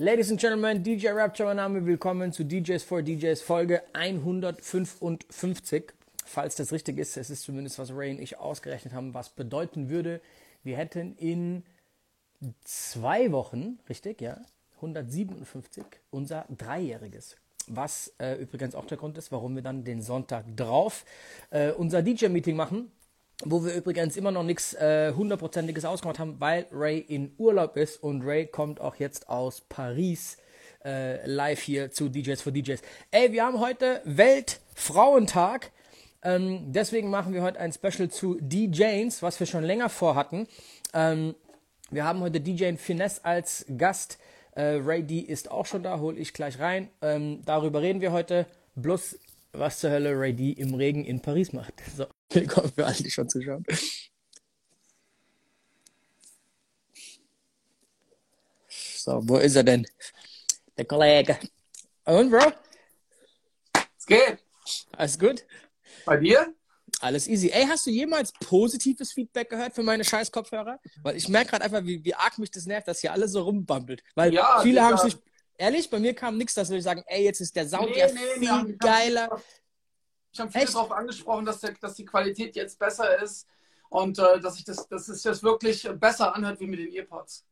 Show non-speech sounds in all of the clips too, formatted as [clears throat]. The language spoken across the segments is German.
Ladies and Gentlemen, DJ Rapture, mein Name, willkommen zu DJs for DJs Folge 155. Falls das richtig ist, es ist zumindest, was Ray und ich ausgerechnet haben, was bedeuten würde, wir hätten in zwei Wochen, richtig, ja, 157, unser Dreijähriges. Was äh, übrigens auch der Grund ist, warum wir dann den Sonntag drauf äh, unser DJ-Meeting machen, wo wir übrigens immer noch nichts äh, hundertprozentiges ausgemacht haben, weil Ray in Urlaub ist und Ray kommt auch jetzt aus Paris äh, live hier zu DJs for DJs. Ey, wir haben heute Weltfrauentag. Ähm, deswegen machen wir heute ein Special zu DJs, was wir schon länger vorhatten. Ähm, wir haben heute DJ Finesse als Gast. Äh, Ray D ist auch schon da, hole ich gleich rein. Ähm, darüber reden wir heute. Bloß, was zur Hölle Ray D im Regen in Paris macht. [laughs] So. Willkommen für alle, die schon zuschauen. So, wo ist er denn? Der Kollege. Und, Bro? Es geht. Alles gut? Bei dir? Alles easy. Ey, hast du jemals positives Feedback gehört für meine scheiß Kopfhörer? Weil ich merke gerade einfach, wie, wie arg mich das nervt, dass hier alles so rumbampelt. Weil Ja, viele haben sich. Ehrlich, bei mir kam nichts, dass wir sagen, ey, jetzt ist der Sound Nee, ja nee, viel haben- geiler. Ich habe viel Echt? darauf angesprochen, dass, der, dass die Qualität jetzt besser ist und äh, dass ich das, dass es das wirklich besser anhört wie mit den Earpods.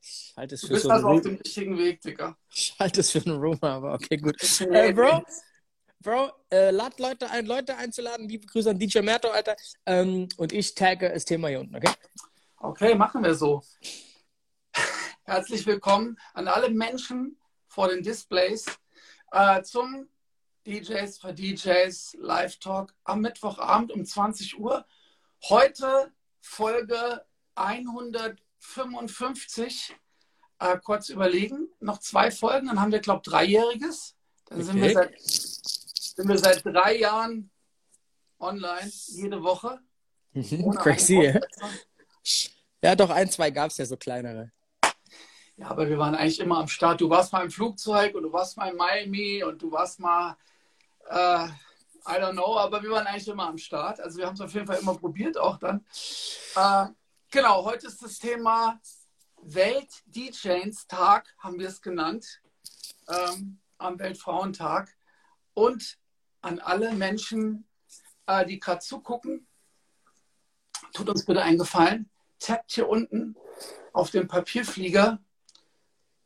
Ich halte es Du für bist so ein also auf dem richtigen Weg, Digga. ich halte es für einen Rumor, aber okay, gut. Äh, Bro, Bro, äh, lad Leute ein, Leute einzuladen. Liebe Grüße an DJ Merto, Alter. Ähm, und ich tagge das Thema hier unten, okay? Okay, machen wir so. Herzlich willkommen an alle Menschen vor den Displays äh, zum DJs für DJs Live Talk am Mittwochabend um 20 Uhr. Heute Folge 155. Äh, kurz überlegen, noch zwei Folgen, dann haben wir, glaube ich, Dreijähriges. Dann sind, wir Okay. seit, sind wir seit drei Jahren online, jede Woche. Ohne Crazy. Ja, doch, ein, zwei gab es ja so kleinere. Ja, aber wir waren eigentlich immer am Start. Du warst mal im Flugzeug und du warst mal in Miami und du warst mal, äh, I don't know, aber wir waren eigentlich immer am Start. Also wir haben es auf jeden Fall immer probiert auch dann. Äh, genau, heute ist das Thema Welt-DJs-Tag, haben wir es genannt, ähm, am Weltfrauentag. Und an alle Menschen, äh, die gerade zugucken, tut uns bitte einen Gefallen, tappt hier unten auf den Papierflieger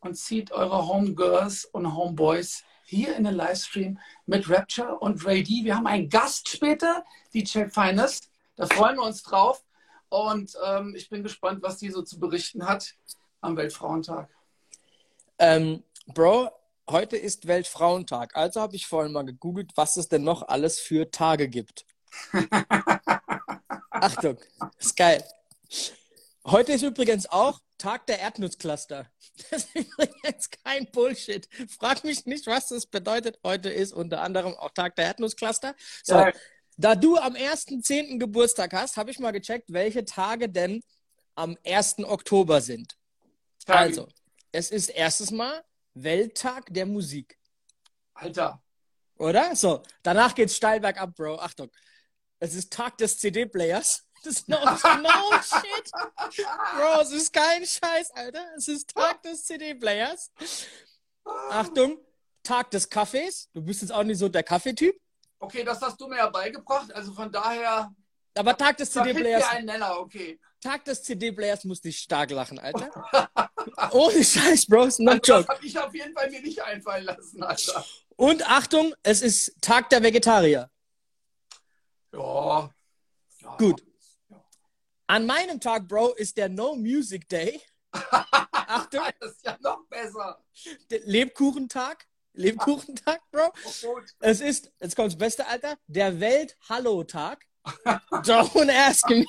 und zieht eure Homegirls und Homeboys hier in den Livestream mit Rapture und Ray D. Wir haben einen Gast später, DJ Finest. Da freuen wir uns drauf. Und ähm, ich bin gespannt, was die so zu berichten hat am Weltfrauentag. Ähm, Bro, heute ist Weltfrauentag. Also habe ich vorhin mal gegoogelt, was es denn noch alles für Tage gibt. [laughs] Achtung, ist geil. Heute ist übrigens auch Tag der Erdnusscluster. [laughs] Das ist übrigens kein Bullshit. Frag mich nicht, was das bedeutet. Heute ist unter anderem auch Tag der Erdnusscluster. So, Ja. da du am 1.10. Geburtstag hast, habe ich mal gecheckt, welche Tage denn am 1. Oktober sind. Also, es ist erstes Mal Welttag der Musik, Alter, oder? So, danach geht's steil bergab, Bro. Achtung. Es ist Tag des CD-Players. Das ist no, no shit. Bro, es ist kein Scheiß, Alter. Es ist Tag des CD-Players. Achtung, Tag des Kaffees. Du bist jetzt auch nicht so der Kaffeetyp. okay, das hast du mir ja beigebracht. Also von daher, Aber Tag des CD-Players, okay. Tag des CD-Players musste ich stark lachen, Alter. [laughs] Ohne Scheiß, Bro, no Also das habe ich auf jeden Fall mir nicht einfallen lassen, Alter. Und Achtung, es ist Tag der Vegetarier. Ja. ja. Gut. An meinem Tag, Bro, ist der No Music Day. [laughs] Achtung, Das ist ja noch besser. der Lebkuchentag. Lebkuchentag, Bro. Oh. Es ist, jetzt kommt das beste, Alter, der Welt-Hallo-Tag. Don't ask me,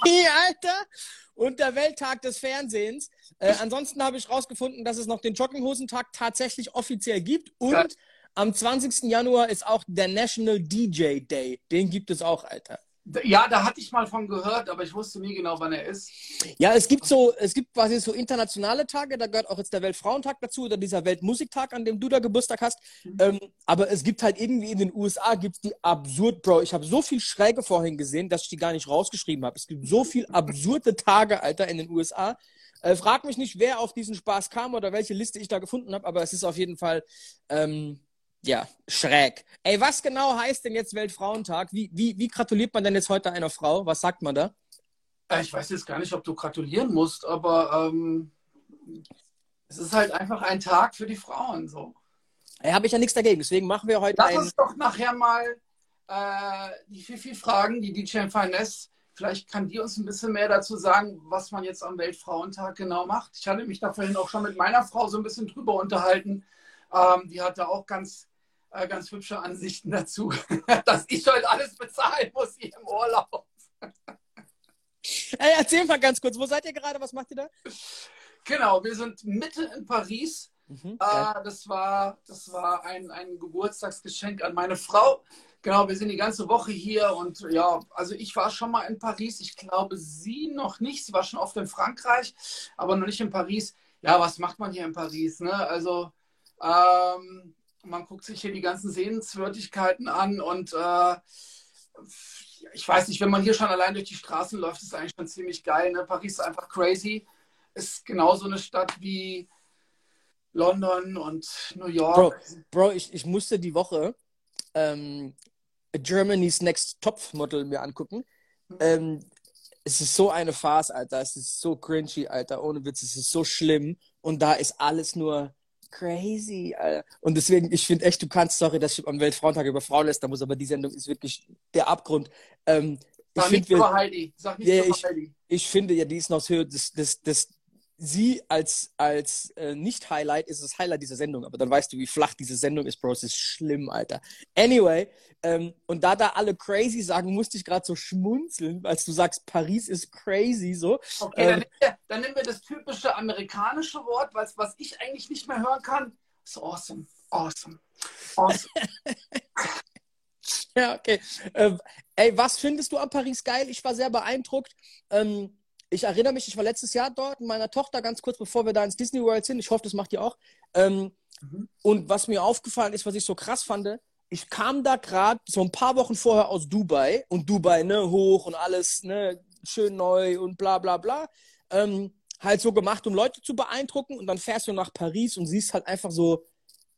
Alter. Und der Welttag des Fernsehens. Äh, ansonsten habe ich rausgefunden, dass es noch den Jogginghosentag tatsächlich offiziell gibt. Und Ja. am 20. Januar ist auch der National DJ Day. Den gibt es auch, Alter. Ja, da hatte ich mal von gehört, aber ich wusste nie genau, wann er ist. Ja, es gibt so, es gibt quasi so internationale Tage, da gehört auch jetzt der Weltfrauentag dazu oder dieser Weltmusiktag, an dem du da Geburtstag hast. Ähm, aber es gibt halt irgendwie in den USA gibt's die absurd, Bro. Ich habe so viel Schräge vorhin gesehen, dass ich die gar nicht rausgeschrieben habe. Es gibt so viel absurde Tage, Alter, in den USA. Äh, frag mich nicht, wer auf diesen Spaß kam oder welche Liste ich da gefunden habe, aber es ist auf jeden Fall, ähm, ja, schräg. Ey, was genau heißt denn jetzt Weltfrauentag? Wie, wie, wie gratuliert man denn jetzt heute einer Frau? Was sagt man da? Äh, ich weiß jetzt gar nicht, ob du gratulieren musst, aber ähm, es ist halt einfach ein Tag für die Frauen so. Ey, habe ich ja nichts dagegen, deswegen machen wir heute Lass uns doch nachher mal äh, die Fifi fragen, die DJ Finesse. Vielleicht kann die uns ein bisschen mehr dazu sagen, was man jetzt am Weltfrauentag genau macht. Ich hatte mich da vorhin auch schon mit meiner Frau so ein bisschen drüber unterhalten. Ähm, die hatte auch ganz, äh, ganz hübsche Ansichten dazu, [laughs] dass ich heute alles bezahlen muss hier im Urlaub. Ey, erzähl mal ganz kurz, wo seid ihr gerade? Was macht ihr da? Genau, wir sind mitten in Paris. Mhm, äh, das war, das war ein, ein Geburtstagsgeschenk an meine Frau. Genau, wir sind die ganze Woche hier und ja, also ich war schon mal in Paris. Ich glaube, sie noch nicht. Sie war schon oft in Frankreich, aber noch nicht in Paris. Ja, was macht man hier in Paris? Ne? Also ähm, man guckt sich hier die ganzen Sehenswürdigkeiten an und äh, ich weiß nicht, wenn man hier schon allein durch die Straßen läuft, ist eigentlich schon ziemlich geil. Ne? Paris ist einfach crazy. Ist genauso eine Stadt wie London und New York. Bro, Bro ich, ich musste die Woche ähm, Germany's Next Top Model mir angucken. Ähm, es ist so eine Farce, Alter. Es ist so cringy, Alter. Ohne Witz, es ist so schlimm. Und da ist alles nur crazy, Alter. Und deswegen, ich finde echt, du kannst, sorry, dass ich am Weltfrauentag über Frauen lästern muss, aber die Sendung ist wirklich der Abgrund. Ähm, Sag ich nicht find, über Heidi. Sag nicht über ich- Heidi. ich finde ja, die ist noch das, das, das, sie als, als äh, Nicht-Highlight ist das Highlight dieser Sendung, aber dann weißt du, wie flach diese Sendung ist, Bro. Es ist schlimm, Alter. Anyway, ähm, und da da alle crazy sagen, musste ich gerade so schmunzeln, als du sagst, Paris ist crazy, so. Okay, Ähm, dann, nehmen wir, dann nehmen wir das typische amerikanische Wort, was, was ich eigentlich nicht mehr hören kann. Ist awesome. Awesome. Awesome. [laughs] Ja, okay. Ähm, ey, was findest du an Paris geil? Ich war sehr beeindruckt. Ähm, ich erinnere mich, ich war letztes Jahr dort mit meiner Tochter, ganz kurz bevor wir da ins Disney World sind. Ich hoffe, das macht ihr auch. Ähm, Mhm. Und was mir aufgefallen ist, was ich so krass fand, ich kam da gerade so ein paar Wochen vorher aus Dubai und Dubai, ne, hoch und alles, ne, schön neu und bla bla bla. Ähm, halt so gemacht, um Leute zu beeindrucken und dann fährst du nach Paris und siehst halt einfach so,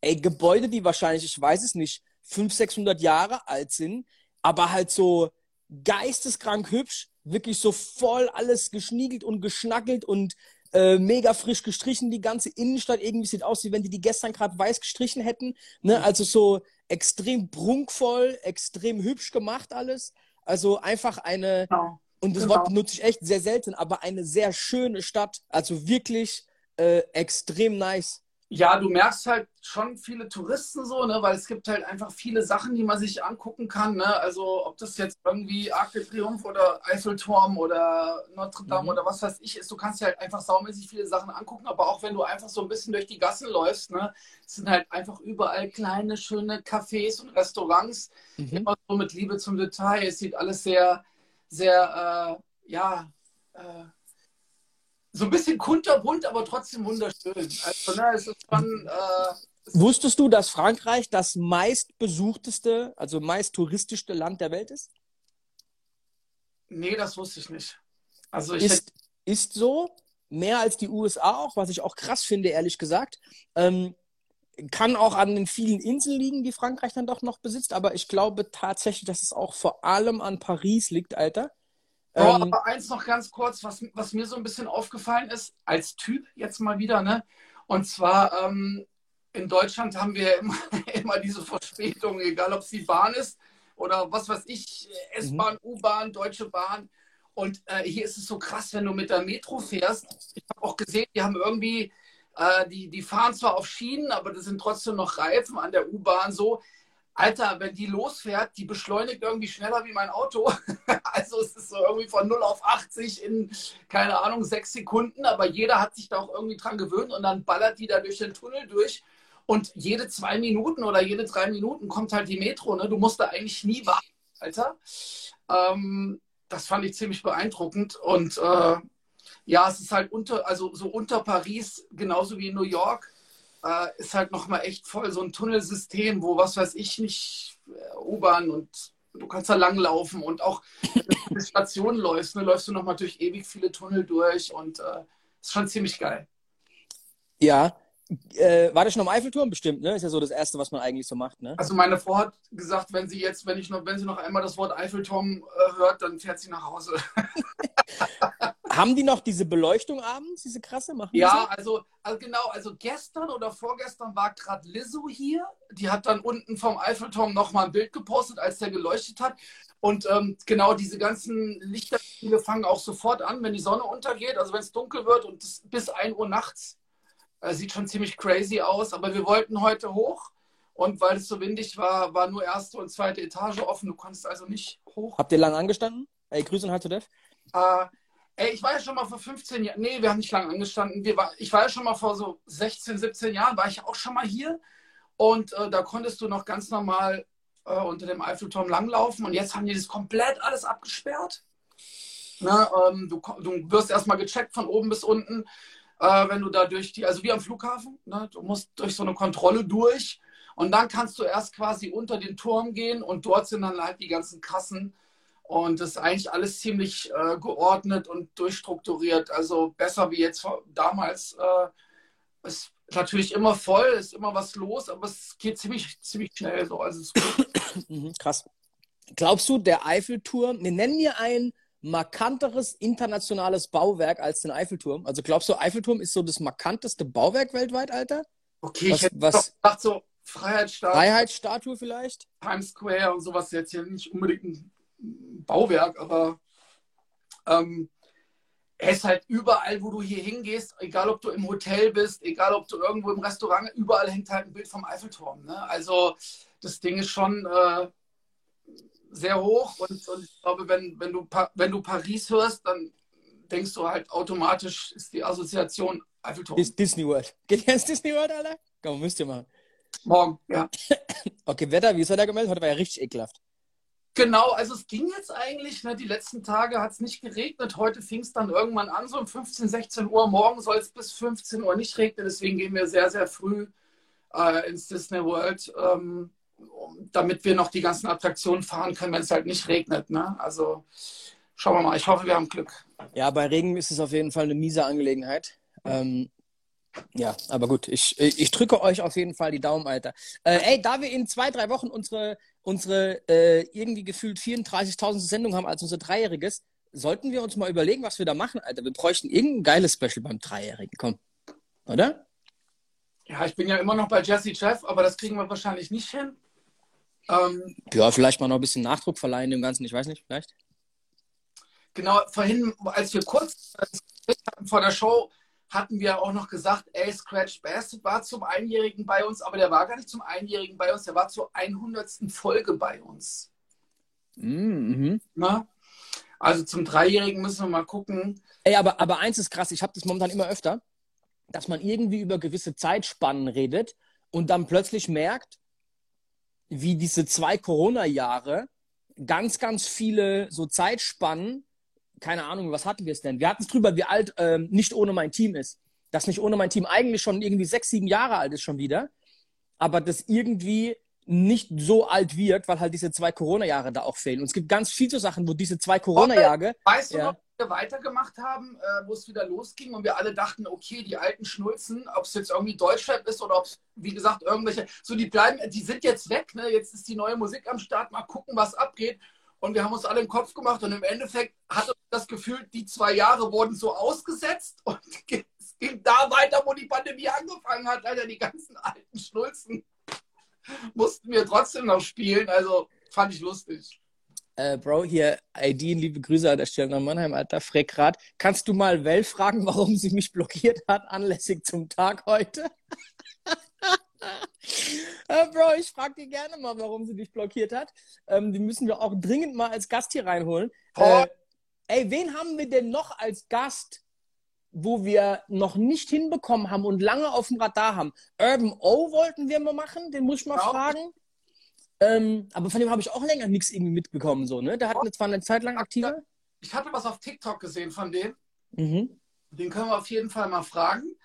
ey, Gebäude, die wahrscheinlich, ich weiß es nicht, 500, 600 Jahre alt sind, aber halt so geisteskrank hübsch, wirklich so voll alles geschniegelt und geschnackelt und äh, mega frisch gestrichen, die ganze Innenstadt. Irgendwie sieht aus, wie wenn die die gestern gerade weiß gestrichen hätten. Ne? Also so extrem prunkvoll, extrem hübsch gemacht alles. Also einfach eine, Genau. und das Genau. Wort benutze ich echt sehr selten, aber eine sehr schöne Stadt. Also wirklich äh, extrem nice. Ja, du merkst halt schon viele Touristen so, ne, weil es gibt halt einfach viele Sachen, die man sich angucken kann. Ne? Also ob das jetzt irgendwie Arc de Triomphe oder Eiffelturm oder Notre Dame Mhm. oder was weiß ich ist, du kannst dir halt einfach saumäßig viele Sachen angucken, aber auch wenn du einfach so ein bisschen durch die Gassen läufst, ne, es sind halt einfach überall kleine, schöne Cafés und Restaurants, Mhm. immer so mit Liebe zum Detail. Es sieht alles sehr, sehr, äh, ja, äh, so ein bisschen kunterbunt, aber trotzdem wunderschön. Also, ne, es ist schon, äh, Wusstest du, dass Frankreich das meistbesuchteste, also meist touristischste Land der Welt ist? nee, das wusste ich nicht. Also ich Ist, ist so, mehr als die USA auch, was ich auch krass finde, ehrlich gesagt. Ähm, kann auch an den vielen Inseln liegen, die Frankreich dann doch noch besitzt, aber ich glaube tatsächlich, dass es auch vor allem an Paris liegt, Alter. Oh, Ähm, aber eins noch ganz kurz, was, was mir so ein bisschen aufgefallen ist, als Typ jetzt mal wieder, ne? Und zwar ähm, in Deutschland haben wir [laughs] immer, immer diese Verspätung, egal ob es die Bahn ist oder was weiß ich, S-Bahn, U-Bahn, Deutsche Bahn. Und äh, hier ist es so krass, wenn du mit der Metro fährst. Ich habe auch gesehen, die haben irgendwie, äh, die, die fahren zwar auf Schienen, aber das sind trotzdem noch Reifen an der U-Bahn so. Alter, wenn die losfährt, die beschleunigt irgendwie schneller wie mein Auto. [laughs] Also es ist so irgendwie von 0 auf 80 in, keine Ahnung, sechs Sekunden, aber jeder hat sich da auch irgendwie dran gewöhnt und dann ballert die da durch den Tunnel durch. Und jede zwei Minuten oder jede drei Minuten kommt halt die Metro. Ne? Du musst da eigentlich nie warten, Alter. Ähm, das fand ich ziemlich beeindruckend. Und äh, ja, es ist halt unter, also so unter Paris, genauso wie in New York, äh, ist halt nochmal echt voll so ein Tunnelsystem, wo was weiß ich nicht, äh, U-Bahn und du kannst da langlaufen und auch wenn du [laughs] eine Station läufst, ne, läufst du nochmal durch ewig viele Tunnel durch und äh, ist schon ziemlich geil. Ja. Äh, war das schon am Eiffelturm bestimmt, ne? Ist ja so das Erste, was man eigentlich so macht, ne? Also meine Frau hat gesagt, wenn sie jetzt, wenn ich noch, wenn sie noch einmal das Wort Eiffelturm äh, hört, dann fährt sie nach Hause. [laughs] Haben die noch diese Beleuchtung abends, diese krasse? Machen Ja, so? also, also genau, also gestern oder vorgestern war gerade Lizzo hier. Die hat dann unten vom Eiffelturm nochmal ein Bild gepostet, als der geleuchtet hat. Und ähm, genau diese ganzen Lichterspiele fangen auch sofort an, wenn die Sonne untergeht, also wenn es dunkel wird und bis 1 Uhr nachts. Äh, sieht schon ziemlich crazy aus, aber wir wollten heute hoch. Und weil es so windig war, war nur erste und zweite Etage offen. Du konntest also nicht hoch. Habt ihr lang angestanden? Ey, Grüße und Hi to Dev. Äh, ey, ich war ja schon mal vor 15 Jahren, nee, wir haben nicht lange angestanden. Wir war, ich war ja schon mal vor so 16, 17 Jahren, war ich auch schon mal hier. Und äh, da konntest du noch ganz normal äh, unter dem Eiffelturm langlaufen. Und jetzt haben die das komplett alles abgesperrt. Ne, ähm, du, du wirst erstmal gecheckt von oben bis unten, äh, wenn du da durch die, also wie am Flughafen, ne, du musst durch so eine Kontrolle durch. Und dann kannst du erst quasi unter den Turm gehen und dort sind dann halt die ganzen Kassen. Und das ist eigentlich alles ziemlich äh, geordnet und durchstrukturiert. Also besser wie jetzt damals. Äh, ist natürlich immer voll, ist immer was los, aber es geht ziemlich, ziemlich schnell so. Also. [coughs] Mhm, krass. Glaubst du, der Eiffelturm, wir nennen mir ein markanteres internationales Bauwerk als den Eiffelturm? Also glaubst du, Eiffelturm ist so das markanteste Bauwerk weltweit, Alter? Okay, Was- ich hätte was- gedacht, so Freiheitsstatue, Freiheitsstatue vielleicht? Times Square und sowas jetzt hier nicht unbedingt ein Bauwerk, aber ähm, er ist halt überall, wo du hier hingehst, egal ob du im Hotel bist, egal ob du irgendwo im Restaurant, überall hängt halt ein Bild vom Eiffelturm. Ne? Also das Ding ist schon äh, sehr hoch und, und ich glaube, wenn, wenn, du, Pa- wenn du Paris hörst, dann denkst du halt automatisch, ist die Assoziation Eiffelturm. Dis Disney World. Geht ihr ins Disney World, Alter? Komm, müsst ihr machen. Morgen, ja. [coughs] Okay, Wetter, wie ist Wetter gemeldet? Heute war ja richtig ekelhaft. Genau, also es ging jetzt eigentlich, ne, die letzten Tage hat es nicht geregnet. Heute fing es dann irgendwann an, so um 15, 16 Uhr. Morgen soll es bis 15 Uhr nicht regnen. Deswegen gehen wir sehr, sehr früh äh, ins Disney World, ähm, damit wir noch die ganzen Attraktionen fahren können, wenn es halt nicht regnet. Ne? Also schauen wir mal. Ich hoffe, wir haben Glück. Ja, bei Regen ist es auf jeden Fall eine miese Angelegenheit. Ähm, ja, aber gut, ich, ich drücke euch auf jeden Fall die Daumen, Alter. Äh, ey, da wir in zwei, drei Wochen unsere, unsere äh, irgendwie gefühlt 34.000 Sendung haben als unser Dreijähriges, sollten wir uns mal überlegen, was wir da machen, Alter. Wir bräuchten irgendein geiles Special beim Dreijährigen, komm. Oder? Ja, ich bin ja immer noch bei Jesse Jeff, aber das kriegen wir wahrscheinlich nicht hin. Ähm, Ja, vielleicht mal noch ein bisschen Nachdruck verleihen dem Ganzen, ich weiß nicht, vielleicht. Genau, vorhin, als wir kurz äh, vor der Show, hatten wir auch noch gesagt, ey, Scratch Bastard war zum Einjährigen bei uns, aber der war gar nicht zum Einjährigen bei uns, der war zur 100. Folge bei uns. Mhm. Ne? Also zum Dreijährigen müssen wir mal gucken. Ey, aber, aber eins ist krass, ich habe das momentan immer öfter, dass man irgendwie über gewisse Zeitspannen redet und dann plötzlich merkt, wie diese zwei Corona-Jahre ganz, ganz viele so Zeitspannen, keine Ahnung, was hatten wir es denn? Wir hatten es drüber, wie alt ähm, nicht ohne mein Team ist. Dass nicht ohne mein Team eigentlich schon irgendwie sechs, sieben Jahre alt ist schon wieder, aber das irgendwie nicht so alt wirkt, weil halt diese zwei Corona-Jahre da auch fehlen. Und es gibt ganz viele so Sachen, wo diese zwei Corona-Jahre Weißt du Ja. noch, wir weitergemacht haben, äh, wo es wieder losging und wir alle dachten, okay, die alten Schnulzen, ob es jetzt irgendwie Deutschrap ist oder ob es, wie gesagt, irgendwelche, so die bleiben, die sind jetzt weg, ne? jetzt ist die neue Musik am Start, mal gucken, was abgeht. Und wir haben uns alle im Kopf gemacht und im Endeffekt hatte das Gefühl, die zwei Jahre wurden so ausgesetzt und [laughs] es ging da weiter, wo die Pandemie angefangen hat. Alter, die ganzen alten Schnulzen mussten wir trotzdem noch spielen. Also fand ich lustig. Äh, Bro, hier, Aideen, liebe Grüße an der Stelle nach Mannheim, Alter, Freckrad. Kannst du mal Well fragen, warum sie mich blockiert hat, anlässig zum Tag heute? [laughs] [laughs] äh, Bro, ich frag die gerne mal, warum sie dich blockiert hat. Ähm, die müssen wir auch dringend mal als Gast hier reinholen. Oh. Äh, ey, wen haben wir denn noch als Gast, wo wir noch nicht hinbekommen haben und lange auf dem Radar haben? Urban O wollten wir mal machen, den muss ich mal Ja. fragen. Ähm, aber von dem habe ich auch länger nichts irgendwie mitbekommen, so, ne? Der hat eine, zwar eine Zeit lang aktiver. Ich hatte was auf TikTok gesehen von dem. Mhm. Den können wir auf jeden Fall mal fragen.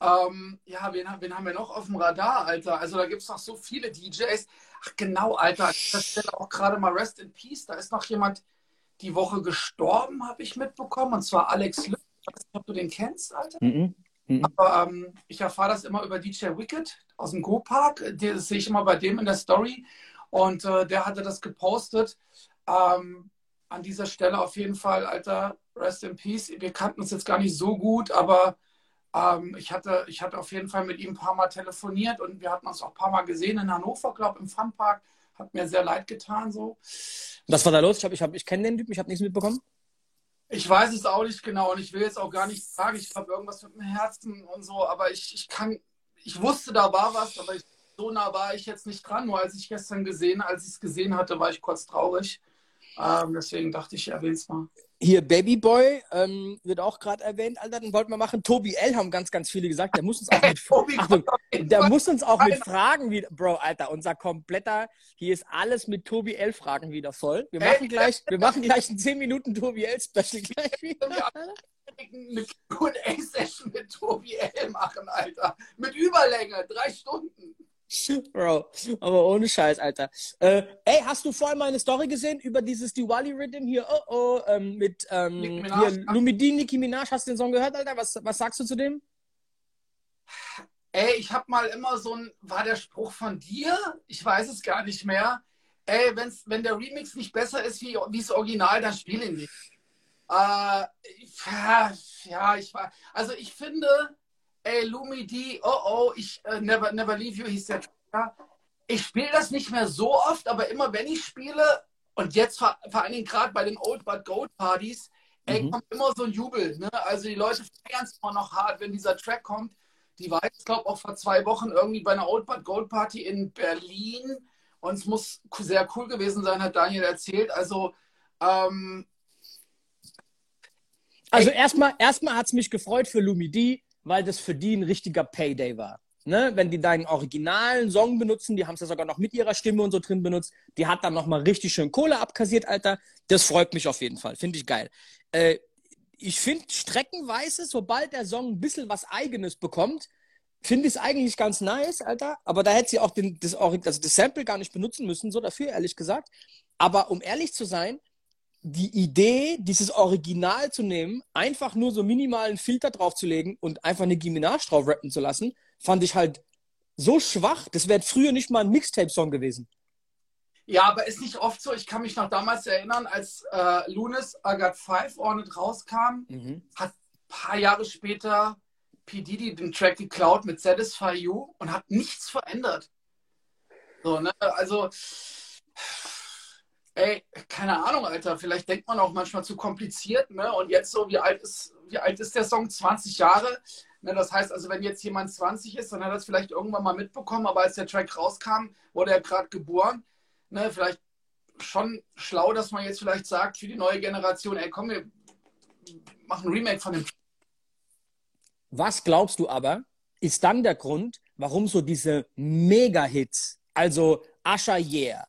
Ähm, ja, wen, wen haben wir noch auf dem Radar, Alter? Also da gibt es noch so viele DJs. Ach genau, Alter. An dieser Stelle auch gerade mal Rest in Peace. Da ist noch jemand die Woche gestorben, habe ich mitbekommen. Und zwar Alex Lütt. weiß nicht, ob du den kennst, Alter. Mhm. Mhm. Aber ähm, ich erfahre das immer über DJ Wicked aus dem Go-Park. Das sehe ich immer bei dem in der Story. Und äh, der hatte das gepostet. Ähm, an dieser Stelle auf jeden Fall, Alter, rest in peace. Wir kannten uns jetzt gar nicht so gut, aber ähm, ich, hatte, ich hatte auf jeden Fall mit ihm ein paar Mal telefoniert und wir hatten uns auch ein paar Mal gesehen in Hannover, glaube im Funpark. Hat mir sehr leid getan so. Was war da los? Ich, ich, ich kenne den Typen, ich habe nichts mitbekommen. Ich weiß es auch nicht genau und ich will jetzt auch gar nicht sagen, ich glaube irgendwas mit dem Herzen und so, aber ich, ich kann, ich wusste, da war was, aber ich, so nah war ich jetzt nicht dran. Nur als ich gestern gesehen, als ich es gesehen hatte, war ich kurz traurig. Ähm, deswegen dachte ich, ich erwähne es mal. Hier Babyboy ähm, wird auch gerade erwähnt, Alter, den wollten wir machen. Tobi L haben ganz, ganz viele gesagt, der muss uns auch mit, [laughs] Achtung, der muss uns auch mit Fragen wieder, Bro, Alter, unser kompletter, hier ist alles mit Tobi L Fragen wieder voll. Wir machen gleich, wir machen gleich ein 10 Minuten Tobi L Special gleich wieder. Eine Q&A-Session mit Tobi L machen, Alter. Mit Überlänge, drei Stunden. [laughs] Bro, aber ohne Scheiß, Alter. Äh, ey, hast du vorhin meine Story gesehen über dieses Diwali-Rhythm hier? Oh, oh, ähm, mit ähm, hier, Lumidin, Nicki Minaj. Hast du den Song gehört, Alter? Was, was sagst du zu dem? Ey, ich hab mal immer so ein, war der Spruch von dir? Ich weiß es gar nicht mehr. Ey, wenn's, wenn der Remix nicht besser ist wie, das Original, dann spiele ihn nicht. Äh, ja, ich war, also ich finde, ey, Lumi D, oh oh, ich uh, never, never leave you, hieß der Tracker. Ich spiele das nicht mehr so oft, aber immer wenn ich spiele, und jetzt vor, vor allen Dingen gerade bei den Old But Gold Partys, ey, mhm. kommt immer so ein Jubel. Ne? Also die Leute feiern es immer noch hart, wenn dieser Track kommt. Die war jetzt, glaube ich, auch vor zwei Wochen irgendwie bei einer Old But Gold Party in Berlin. Und es muss sehr cool gewesen sein, hat Daniel erzählt. Also, ähm, also erstmal, erstmal hat es mich gefreut für Lumi D, weil das für die ein richtiger Payday war. Ne? Wenn die deinen originalen Song benutzen, die haben es ja sogar noch mit ihrer Stimme und so drin benutzt, die hat dann nochmal richtig schön Kohle abkassiert, Alter. Das freut mich auf jeden Fall. Finde ich geil. Äh, ich finde streckenweise, sobald der Song ein bisschen was Eigenes bekommt, finde ich es eigentlich ganz nice, Alter. Aber da hätte sie auch den, das, also das Sample gar nicht benutzen müssen, so dafür, ehrlich gesagt. Aber um ehrlich zu sein, die Idee, dieses Original zu nehmen, einfach nur so minimalen Filter draufzulegen und einfach eine Giminage drauf rappen zu lassen, fand ich halt so schwach. Das wäre früher nicht mal ein Mixtape-Song gewesen. Ja, aber ist nicht oft so. Ich kann mich noch damals erinnern, als äh, Lunis I Got Five Ornate rauskam, mhm. hat ein paar Jahre später P. Diddy den Track geklaut mit Satisfy You und hat nichts verändert. So, ne? Also Ey, keine Ahnung, Alter. Vielleicht denkt man auch manchmal zu kompliziert, ne? Und jetzt so, wie alt ist, wie alt ist der Song? 20 Jahre. Ne, das heißt also, wenn jetzt jemand 20 ist, dann hat er es vielleicht irgendwann mal mitbekommen, aber als der Track rauskam, wurde er gerade geboren. Ne, vielleicht schon schlau, dass man jetzt vielleicht sagt für die neue Generation, ey, komm, wir machen ein Remake von dem. Was glaubst du aber, ist dann der Grund, warum so diese Mega-Hits, also Asha Yeah,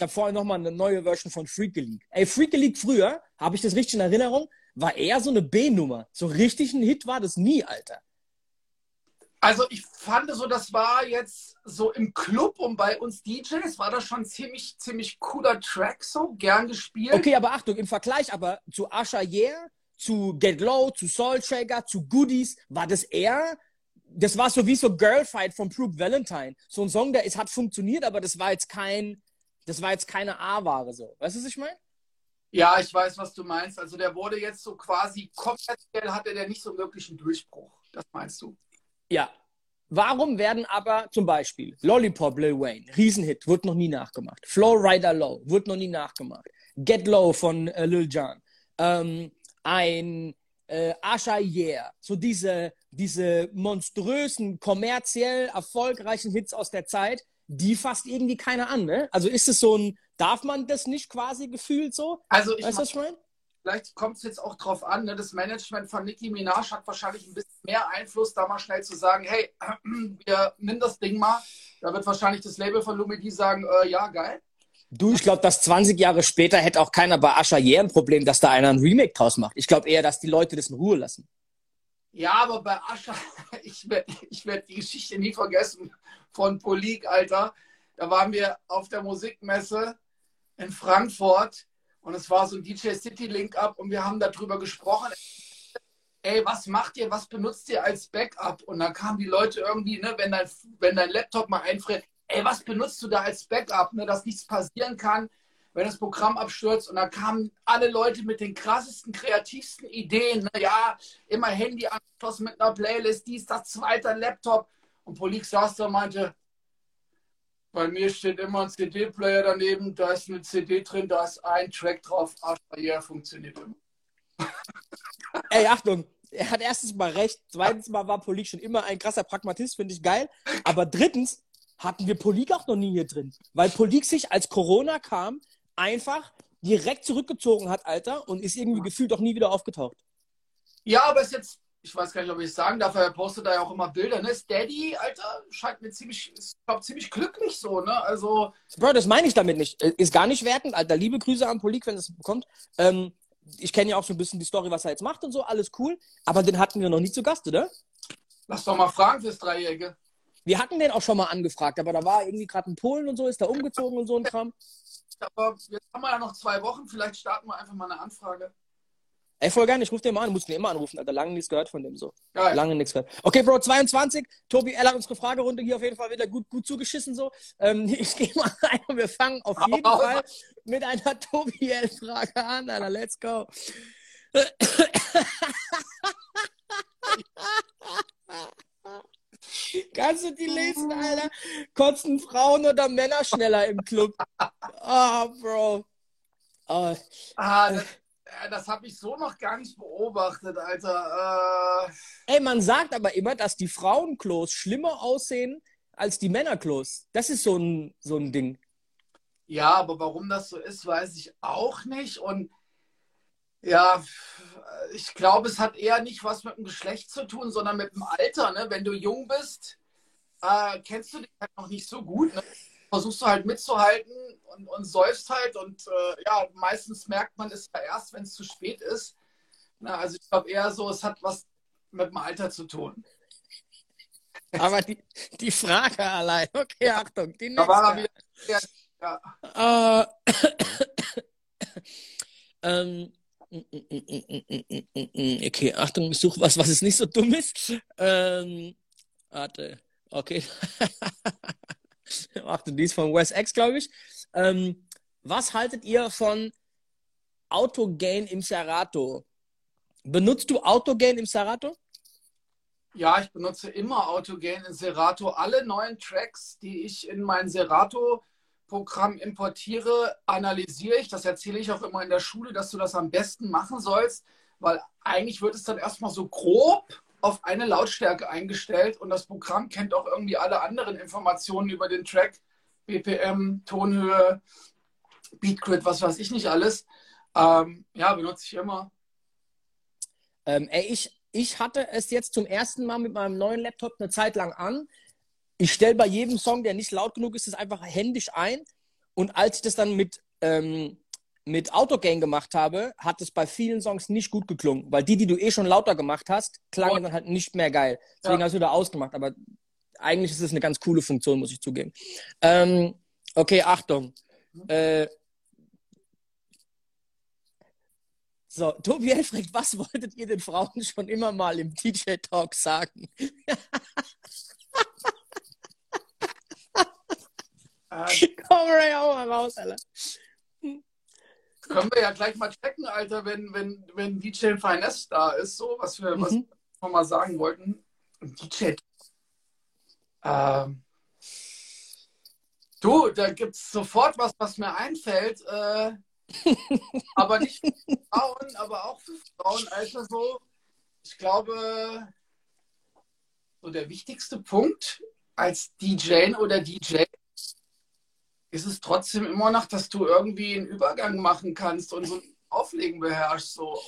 ich habe vorhin nochmal eine neue Version von Freaky League. Ey, Freaky League früher, habe ich das richtig in Erinnerung, war eher so eine B-Nummer. So richtig ein Hit war das nie, Alter. Also ich fand so, das war jetzt so im Club und bei uns DJs war das schon ziemlich, ziemlich cooler Track, so gern gespielt. Okay, aber Achtung, im Vergleich aber zu Asha Yeah, zu Get Low, zu Soul Shaker, zu Goodies, war das eher, das war so wie so Girlfight von Brooke Valentine. So ein Song, der ist, hat funktioniert, aber das war jetzt kein, das war jetzt keine A-Ware so. Weißt du, was ich meine? Ja, ich weiß, was du meinst. Also der wurde jetzt so quasi kommerziell hatte der nicht so wirklich einen Durchbruch. Das meinst du? Ja. Warum werden aber zum Beispiel Lollipop Lil Wayne, Riesenhit, wird noch nie nachgemacht. Flow Rider Low, wird noch nie nachgemacht. Get Low von äh, Lil Jon. Ähm, ein äh, Asha Yeah, so diese, diese monströsen, kommerziell erfolgreichen Hits aus der Zeit, die fasst irgendwie keiner an, ne? Also ist es so ein, darf man das nicht quasi gefühlt so? Also ich weißt du, was ich meine? Vielleicht kommt es jetzt auch drauf an, ne? das Management von Nicki Minaj hat wahrscheinlich ein bisschen mehr Einfluss, da mal schnell zu sagen, hey, [clears throat] wir nimm das Ding mal. Da wird wahrscheinlich das Label von Lumidi sagen, äh, ja, geil. Du, ich glaube, dass 20 Jahre später hätte auch keiner bei Asha ein Problem, dass da einer ein Remake draus macht. Ich glaube eher, dass die Leute das in Ruhe lassen. Ja, aber bei Ascha, [laughs] ich werde ich werd die Geschichte nie vergessen von Polik, Alter. Da waren wir auf der Musikmesse in Frankfurt und es war so ein DJ City Link Up und wir haben darüber gesprochen. ey, was macht ihr, was benutzt ihr als Backup? Und dann kamen die Leute irgendwie, ne, wenn dein, wenn dein Laptop mal einfriert, ey, was benutzt du da als Backup, ne, dass nichts passieren kann, wenn das Programm abstürzt. Und dann kamen alle Leute mit den krassesten, kreativsten Ideen. Ne, ja, immer Handy angeschlossen mit einer Playlist, dies, das, zweiter Laptop. Und Polix saß da und meinte, bei mir steht immer ein CD-Player daneben, da ist eine CD drin, da ist ein Track drauf, ja, funktioniert immer. [laughs] Ey, Achtung, er hat erstens mal recht, zweitens mal war Polik schon immer ein krasser Pragmatist, finde ich geil. Aber drittens hatten wir Polik auch noch nie hier drin, weil Polik sich als Corona kam einfach direkt zurückgezogen hat, Alter, und ist irgendwie gefühlt auch nie wieder aufgetaucht. Ja, aber ist jetzt ich weiß gar nicht, ob ich es sagen darf, er postet da ja auch immer Bilder, ne? Steady, Alter, scheint mir ziemlich, ich glaube, ziemlich glücklich so, ne? Also. Bro, das meine ich damit nicht. Äh, ist gar nicht wertend, Alter. Liebe Grüße an Polik, wenn es bekommt. Ähm, ich kenne ja auch so ein bisschen die Story, was er jetzt macht und so, alles cool. Aber den hatten wir noch nie zu Gast, oder? Lass doch mal fragen fürs Dreijährige. Wir hatten den auch schon mal angefragt, aber da war irgendwie gerade in Polen und so, ist da umgezogen und so ein Kram. Aber jetzt haben wir ja noch zwei Wochen, vielleicht starten wir einfach mal eine Anfrage. Ey, voll gerne, ich rufe den mal an, du musst ihn immer anrufen, Alter. Lange nichts gehört von dem so. Geil. Lange nichts gehört. Okay, Bro, 22. Tobi L hat unsere Fragerunde hier auf jeden Fall wieder gut, gut zugeschissen so. Ähm, [laughs] ich gehe mal [laughs] rein und wir fangen auf jeden oh, Fall mit einer [laughs] Tobi L-Frage an, Alter. Let's go. Kannst du die lesen, Alter? Kotzen Frauen oder Männer schneller im Club? Oh, Bro. Oh. Ah, das, das habe ich so noch gar nicht beobachtet, Alter. Äh... Ey, man sagt aber immer, dass die Frauenklos schlimmer aussehen als die Männerklos. Das ist so ein, so ein Ding. Ja, aber warum das so ist, weiß ich auch nicht. Und ja, ich glaube, es hat eher nicht was mit dem Geschlecht zu tun, sondern mit dem Alter. Ne? Wenn du jung bist, äh, kennst du dich halt noch nicht so gut. Ne? Versuchst du halt mitzuhalten und, und säufst halt. Und äh, ja, meistens merkt man es ja erst, wenn es zu spät ist. Na, also ich glaube eher so, es hat was mit dem Alter zu tun. Aber die, die Frage allein, okay, Achtung, die nächste. Da war er wieder, ja. Uh, ähm, okay, Achtung, ich suche was, was es nicht so dumm ist. Ähm, warte, okay. [laughs] Achtung, die ist von Wes X, glaube ich. Ähm, was haltet ihr von Autogain im Serato? Benutzt du Autogain im Serato? Ja, ich benutze immer Autogain in Serato. Alle neuen Tracks, die ich in mein Serato-Programm importiere, analysiere ich. Das erzähle ich auch immer in der Schule, dass du das am besten machen sollst, weil eigentlich wird es dann erstmal so grob auf eine Lautstärke eingestellt und das Programm kennt auch irgendwie alle anderen Informationen über den Track. BPM, Tonhöhe, Beatgrid, was weiß ich nicht alles. Ähm, ja, benutze ich immer. Ähm, ey, ich, ich hatte es jetzt zum ersten Mal mit meinem neuen Laptop eine Zeit lang an. Ich stelle bei jedem Song, der nicht laut genug ist, es einfach händisch ein. Und als ich das dann mit, ähm, mit Autogang gemacht habe, hat es bei vielen Songs nicht gut geklungen. Weil die, die du eh schon lauter gemacht hast, klangen dann halt nicht mehr geil. Deswegen ja. hast du da ausgemacht. Aber eigentlich ist es eine ganz coole Funktion, muss ich zugeben. Ähm, okay, Achtung. Äh, so, Tobi Elfried, was wolltet ihr den Frauen schon immer mal im DJ-Talk sagen? [laughs] Komm, Ray, hau mal raus, Alter. Können wir ja gleich mal checken, Alter, wenn, wenn, wenn DJ Finesse da ist, so, was wir, mhm. was wir mal sagen wollten. DJ ähm, du, da gibt es sofort was, was mir einfällt. Äh, [laughs] aber nicht für Frauen, aber auch für Frauen. Also so, ich glaube, so der wichtigste Punkt als DJ oder DJ ist es trotzdem immer noch, dass du irgendwie einen Übergang machen kannst und so ein Auflegen beherrschst. So.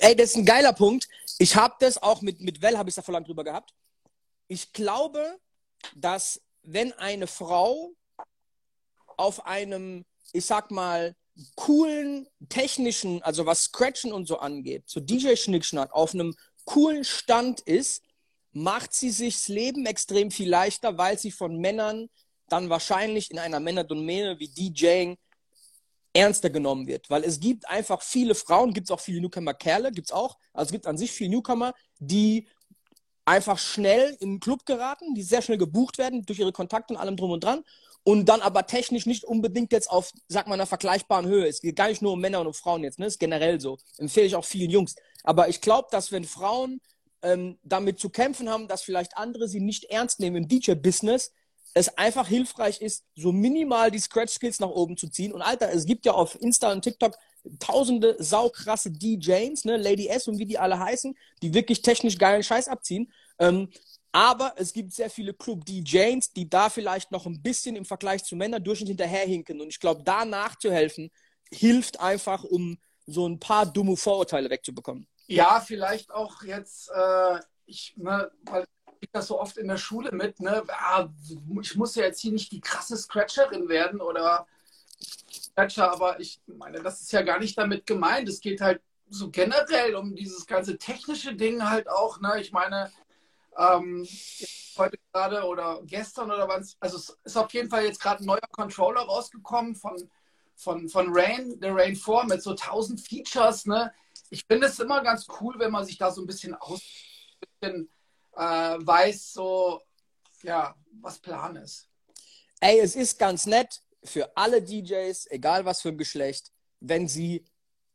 Ey, das ist ein geiler Punkt. Ich habe das auch mit, mit Well, habe ich da vor lang drüber gehabt ich glaube, dass wenn eine Frau auf einem, ich sag mal, coolen technischen, also was Scratchen und so angeht, so DJ-Schnickschnack, auf einem coolen Stand ist, macht sie sich das Leben extrem viel leichter, weil sie von Männern dann wahrscheinlich in einer Männerdomäne wie DJing ernster genommen wird. Weil es gibt einfach viele Frauen, gibt es auch viele Newcomer-Kerle, gibt es auch. Also es gibt an sich viele Newcomer, die einfach schnell in den Club geraten, die sehr schnell gebucht werden durch ihre Kontakte und allem drum und dran und dann aber technisch nicht unbedingt jetzt auf, sag mal, einer vergleichbaren Höhe. Es geht gar nicht nur um Männer und um Frauen jetzt, ne? Ist generell so. Empfehle ich auch vielen Jungs. Aber ich glaube, dass wenn Frauen ähm, damit zu kämpfen haben, dass vielleicht andere sie nicht ernst nehmen im DJ-Business, es einfach hilfreich ist, so minimal die Scratch-Skills nach oben zu ziehen. Und Alter, es gibt ja auf Insta und TikTok tausende saukrasse DJs, ne, Lady S und wie die alle heißen, die wirklich technisch geilen Scheiß abziehen. Ähm, aber es gibt sehr viele Club-DJs, die da vielleicht noch ein bisschen im Vergleich zu Männern durch und hinterherhinken. Und ich glaube, da nachzuhelfen, hilft einfach, um so ein paar dumme Vorurteile wegzubekommen. Ja, vielleicht auch jetzt, äh, ich, ne, weil ich das so oft in der Schule mit, ne, ah, ich muss ja jetzt hier nicht die krasse Scratcherin werden oder Scratcher, aber ich meine, das ist ja gar nicht damit gemeint. Es geht halt so generell um dieses ganze technische Ding halt auch, ne, ich meine, ähm, heute gerade oder gestern oder wann, also es ist auf jeden Fall jetzt gerade ein neuer Controller rausgekommen von, von, von Rain, der Rain 4 mit so 1000 Features, ne, ich finde es immer ganz cool, wenn man sich da so ein bisschen aus, ein bisschen, äh, weiß, so, ja, was Plan ist. Ey, es ist ganz nett für alle DJs, egal was für ein Geschlecht, wenn sie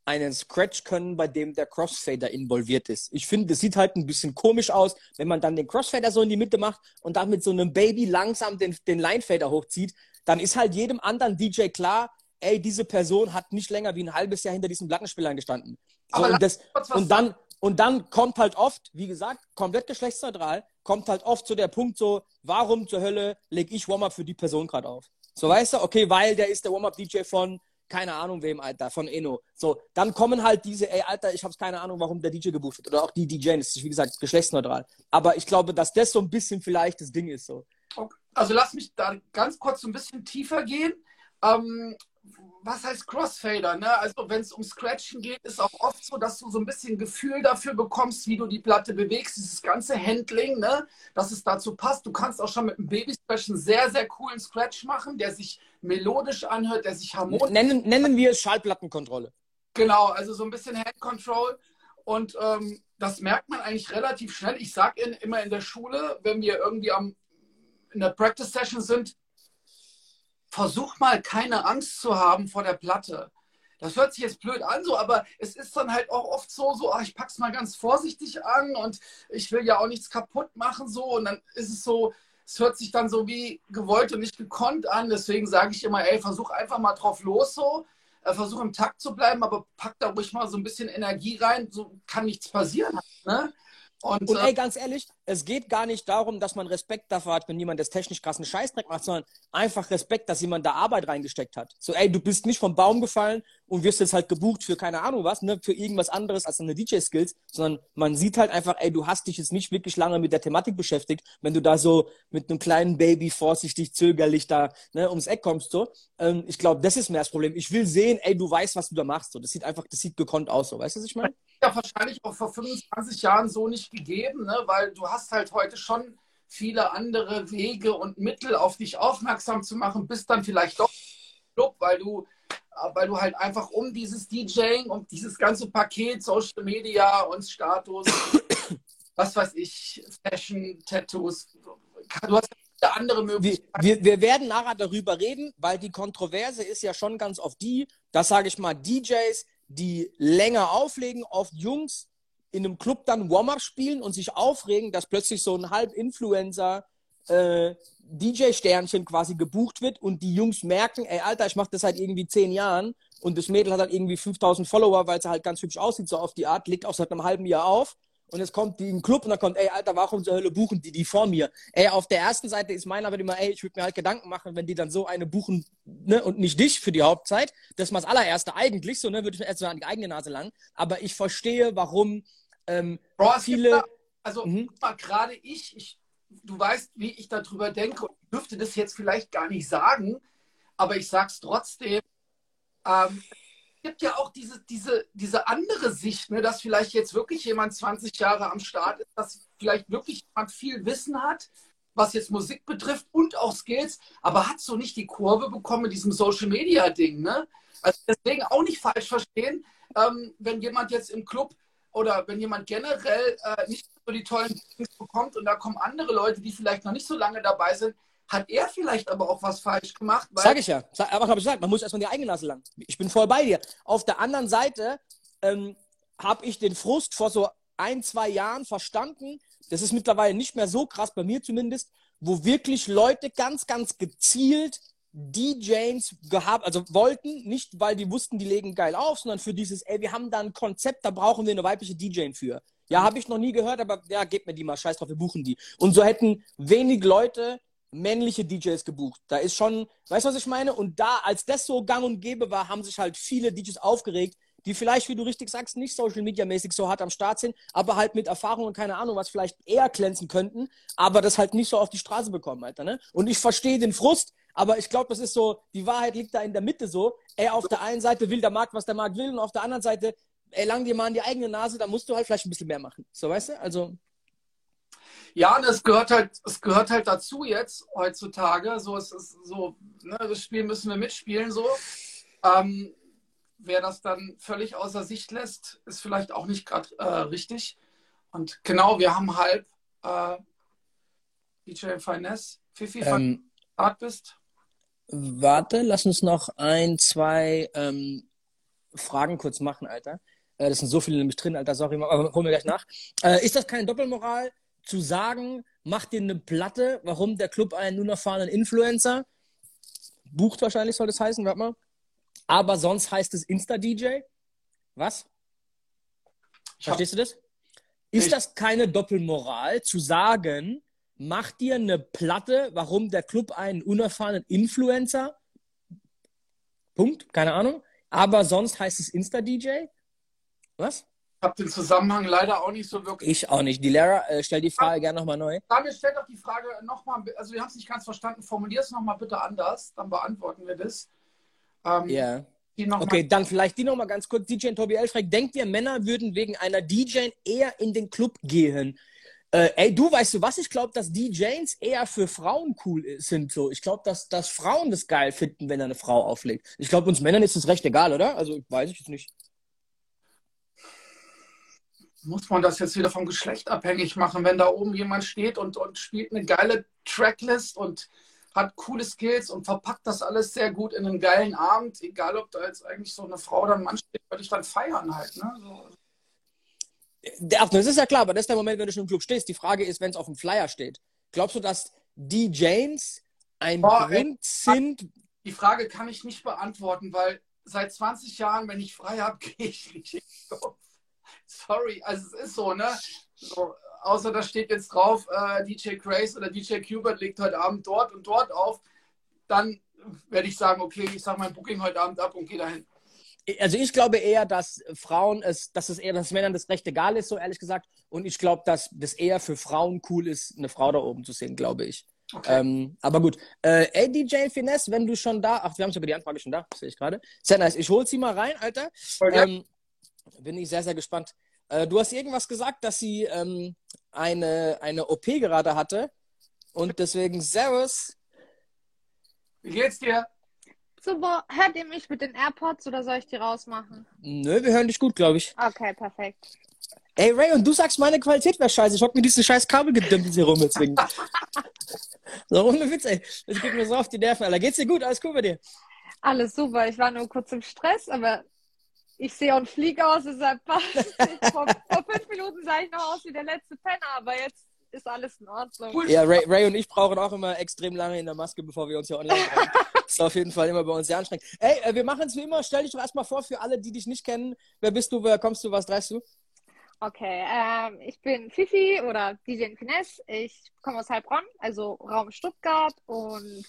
einen Scratch können, bei dem der Crossfader involviert ist. Ich finde, das sieht halt ein bisschen komisch aus, wenn man dann den Crossfader so in die Mitte macht und dann mit so einem Baby langsam den, den Linefader hochzieht, dann ist halt jedem anderen DJ klar, ey, diese Person hat nicht länger wie ein halbes Jahr hinter diesen Plattenspielern gestanden. So, und, das, und, dann, und dann kommt halt oft, wie gesagt, komplett geschlechtsneutral, kommt halt oft so der Punkt so, warum zur Hölle lege ich Warm-Up für die Person gerade auf? So, weißt du, okay, weil der ist der Warm-Up-DJ von, keine Ahnung wem, Alter, von Eno. So, dann kommen halt diese, ey, Alter, ich habe keine Ahnung, warum der DJ gebucht wird. Oder auch die DJ, das ist, wie gesagt, geschlechtsneutral. Aber ich glaube, dass das so ein bisschen vielleicht das Ding ist, so. Okay. Also lass mich da ganz kurz so ein bisschen tiefer gehen. Ähm, was heißt Crossfader? Ne? Also wenn es um Scratchen geht, ist auch oft so, dass du so ein bisschen Gefühl dafür bekommst, wie du die Platte bewegst, dieses ganze Handling, ne? dass es dazu passt. Du kannst auch schon mit einem Baby-Scratch einen sehr, sehr coolen Scratch machen, der sich melodisch anhört, der sich harmonisch... Nennen, nennen wir es Schallplattenkontrolle. Genau, also so ein bisschen Hand-Control. Und ähm, das merkt man eigentlich relativ schnell. Ich sage immer in der Schule, wenn wir irgendwie am, in der Practice-Session sind, versuch mal keine Angst zu haben vor der Platte. Das hört sich jetzt blöd an, so, aber es ist dann halt auch oft so, so, ach, ich pack's mal ganz vorsichtig an und ich will ja auch nichts kaputt machen, so. Und dann ist es so, es hört sich dann so wie gewollt und nicht gekonnt an. Deswegen sage ich immer, ey, versuch einfach mal drauf los, so. Äh, versuch im Takt zu bleiben, aber pack da ruhig mal so ein bisschen Energie rein, so kann nichts passieren. Ne? Und, und, ey, äh, ganz ehrlich, es geht gar nicht darum, dass man Respekt dafür hat, wenn jemand das technisch krassen Scheißdreck macht, sondern einfach Respekt, dass jemand da Arbeit reingesteckt hat. So, ey, du bist nicht vom Baum gefallen und wirst jetzt halt gebucht für keine Ahnung was, ne, für irgendwas anderes als deine DJ-Skills, sondern man sieht halt einfach, ey, du hast dich jetzt nicht wirklich lange mit der Thematik beschäftigt, wenn du da so mit einem kleinen Baby vorsichtig, zögerlich da ne, ums Eck kommst. So. Ähm, ich glaube, das ist mehr das Problem. Ich will sehen, ey, du weißt, was du da machst. So. Das sieht einfach, das sieht gekonnt aus, so. Weißt du, was ich meine? Ja, wahrscheinlich auch vor 25 Jahren so nicht gegeben, ne? weil du hast halt heute schon viele andere Wege und Mittel auf dich aufmerksam zu machen, bist dann vielleicht doch Club, weil du, weil du halt einfach um dieses DJing, um dieses ganze Paket Social Media und Status, [coughs] was weiß ich, Fashion, Tattoos, du hast andere Möglichkeiten. Wir, wir, wir, werden nachher darüber reden, weil die Kontroverse ist ja schon ganz auf die, das sage ich mal, DJs, die länger auflegen, oft Jungs, in einem Club dann Warm-up spielen und sich aufregen, dass plötzlich so ein Halb-Influencer äh, DJ-Sternchen quasi gebucht wird und die Jungs merken, ey Alter, ich mache das seit irgendwie zehn Jahren und das Mädel hat halt irgendwie 5000 Follower, weil sie halt ganz hübsch aussieht, so auf die Art, legt auch seit einem halben Jahr auf und jetzt kommt die im Club und dann kommt, ey, Alter, warum zur Hölle buchen die die vor mir? Ey, auf der ersten Seite ist meiner aber immer, ey, ich würde mir halt Gedanken machen, wenn die dann so eine buchen, ne, und nicht dich für die Hauptzeit. Das ist mal das allererste eigentlich, so, ne, würde ich mir erst so an die eigene Nase lang. Aber ich verstehe, warum ähm, Bro, viele. Also mhm. gerade ich, ich, du weißt, wie ich darüber denke und ich dürfte das jetzt vielleicht gar nicht sagen, aber ich sag's trotzdem. Ähm, es gibt ja auch diese, diese, diese andere Sicht, ne, dass vielleicht jetzt wirklich jemand 20 Jahre am Start ist, dass vielleicht wirklich jemand viel Wissen hat, was jetzt Musik betrifft und auch Skills, aber hat so nicht die Kurve bekommen mit diesem Social Media Ding, ne? Also deswegen auch nicht falsch verstehen, ähm, wenn jemand jetzt im Club oder wenn jemand generell äh, nicht so die tollen Dings bekommt und da kommen andere Leute, die vielleicht noch nicht so lange dabei sind, hat er vielleicht aber auch was falsch gemacht. Sag ich ja. Sag, aber habe ich gesagt, man muss erstmal die eigene Nase lang. Ich bin voll bei dir. Auf der anderen Seite ähm, habe ich den Frust vor so ein, zwei Jahren verstanden. Das ist mittlerweile nicht mehr so krass, bei mir zumindest, wo wirklich Leute ganz, ganz gezielt DJs gehabt, also wollten, nicht weil die wussten, die legen geil auf, sondern für dieses, ey, wir haben da ein Konzept, da brauchen wir eine weibliche DJ für. Ja, habe ich noch nie gehört, aber ja, gebt mir die mal, scheiß drauf, wir buchen die. Und so hätten wenig Leute männliche DJs gebucht. Da ist schon, weißt du, was ich meine? Und da, als das so gang und gäbe war, haben sich halt viele DJs aufgeregt, die vielleicht, wie du richtig sagst, nicht Social Media mäßig so hart am Start sind, aber halt mit Erfahrung und keine Ahnung was vielleicht eher glänzen könnten, aber das halt nicht so auf die Straße bekommen, Alter, ne? Und ich verstehe den Frust, aber ich glaube, das ist so, die Wahrheit liegt da in der Mitte so. Er auf der einen Seite will der Markt, was der Markt will, und auf der anderen Seite, ey, lang dir mal an die eigene Nase, da musst du halt vielleicht ein bisschen mehr machen. So, weißt du? Also. Ja, das gehört halt, es gehört halt dazu jetzt heutzutage. So, es ist so, ne, das Spiel müssen wir mitspielen, so. Ähm, wer das dann völlig außer Sicht lässt, ist vielleicht auch nicht gerade äh, richtig. Und genau, wir haben halb äh, DJ Finesse. Fifi, ähm, Art bist. Warte, lass uns noch ein, zwei ähm, Fragen kurz machen, Alter. Äh, das sind so viele nämlich drin, Alter, sorry, aber holen wir gleich nach. Äh, ist das keine Doppelmoral, zu sagen, mach dir eine Platte, warum der Club einen nun erfahrenen Influencer bucht wahrscheinlich, soll das heißen, warte mal. Aber sonst heißt es Insta-DJ. Was? Verstehst du das? Ist das keine Doppelmoral, zu sagen, mach dir eine Platte, warum der Club einen unerfahrenen Influencer, Punkt, keine Ahnung, aber sonst heißt es Insta-DJ? Was? Ich habe den Zusammenhang leider auch nicht so wirklich. Ich auch nicht. Die Lehrer, äh, stell die Frage gerne nochmal neu. Damit stell doch die Frage nochmal, also wir haben es nicht ganz verstanden, formulier es nochmal bitte anders, dann beantworten wir das. Ähm, ja. Okay, dann vielleicht die nochmal ganz kurz. DJ Tobi Elfreck, denkt ihr, Männer würden wegen einer DJ eher in den Club gehen? Äh, ey, du, weißt du was? Ich glaube, dass DJs eher für Frauen cool sind. So. Ich glaube, dass, dass Frauen das geil finden, wenn eine Frau auflegt. Ich glaube, uns Männern ist das recht egal, oder? Also, weiß ich jetzt nicht. Muss man das jetzt wieder vom Geschlecht abhängig machen, wenn da oben jemand steht und, und spielt eine geile Tracklist und hat coole Skills und verpackt das alles sehr gut in einen geilen Abend, egal ob da jetzt eigentlich so eine Frau oder ein Mann steht, würde ich dann feiern halt. Ne? So. Ach, das ist ja klar, aber das ist der Moment, wenn du schon im Club stehst. Die Frage ist, wenn es auf dem Flyer steht. Glaubst du, dass die Janes ein Boah, Grund sind? Die Frage kann ich nicht beantworten, weil seit 20 Jahren, wenn ich frei habe, [laughs] gehe ich nicht in Club. Sorry, also es ist so, ne? So, außer da steht jetzt drauf, äh, DJ Grace oder DJ Qbert legt heute Abend dort und dort auf, dann werde ich sagen, okay, ich sage mein Booking heute Abend ab und gehe dahin also ich glaube eher, dass Frauen es, dass es eher, dass Männern das recht egal ist, so ehrlich gesagt. Und ich glaube, dass das eher für Frauen cool ist, eine Frau da oben zu sehen, glaube ich. Okay. Ähm, aber gut. Äh, ey, DJ Finesse, wenn du schon da, ach, wir haben sogar die Anfrage schon da, sehe ich gerade. Sehr nice. Ich hole sie mal rein, Alter. Ähm, bin ich sehr, sehr gespannt. Äh, du hast irgendwas gesagt, dass sie ähm, eine, eine OP gerade hatte. Und deswegen Servus. Wie geht's dir? Super. Hört ihr mich mit den AirPods oder soll ich die rausmachen? Nö, wir hören dich gut, glaube ich. Okay, perfekt. Ey, Ray, und du sagst, meine Qualität wäre scheiße. Ich hab mir diese scheiß Kabel gedümpelt hier rum deswegen. [laughs] so, ohne Witz, ey. Das geht mir so auf die Nerven, Alter. Geht's dir gut? Alles cool bei dir? Alles super. Ich war nur kurz im Stress, aber ich sehe und fliege aus, deshalb passt [laughs] vor, vor fünf Minuten sah ich noch aus wie der letzte Penner, aber jetzt ist alles in Ordnung. Ja, Ray, Ray, und ich brauchen auch immer extrem lange in der Maske, bevor wir uns hier online. [laughs] ist auf jeden Fall immer bei uns sehr anstrengend. Ey, äh, wir machen es wie immer. Stell dich doch erstmal vor für alle, die dich nicht kennen. Wer bist du, wer kommst du, was dreist du? Okay, ähm, ich bin Fifi oder DJ Finesse. Ich komme aus Heilbronn, also Raum Stuttgart. Und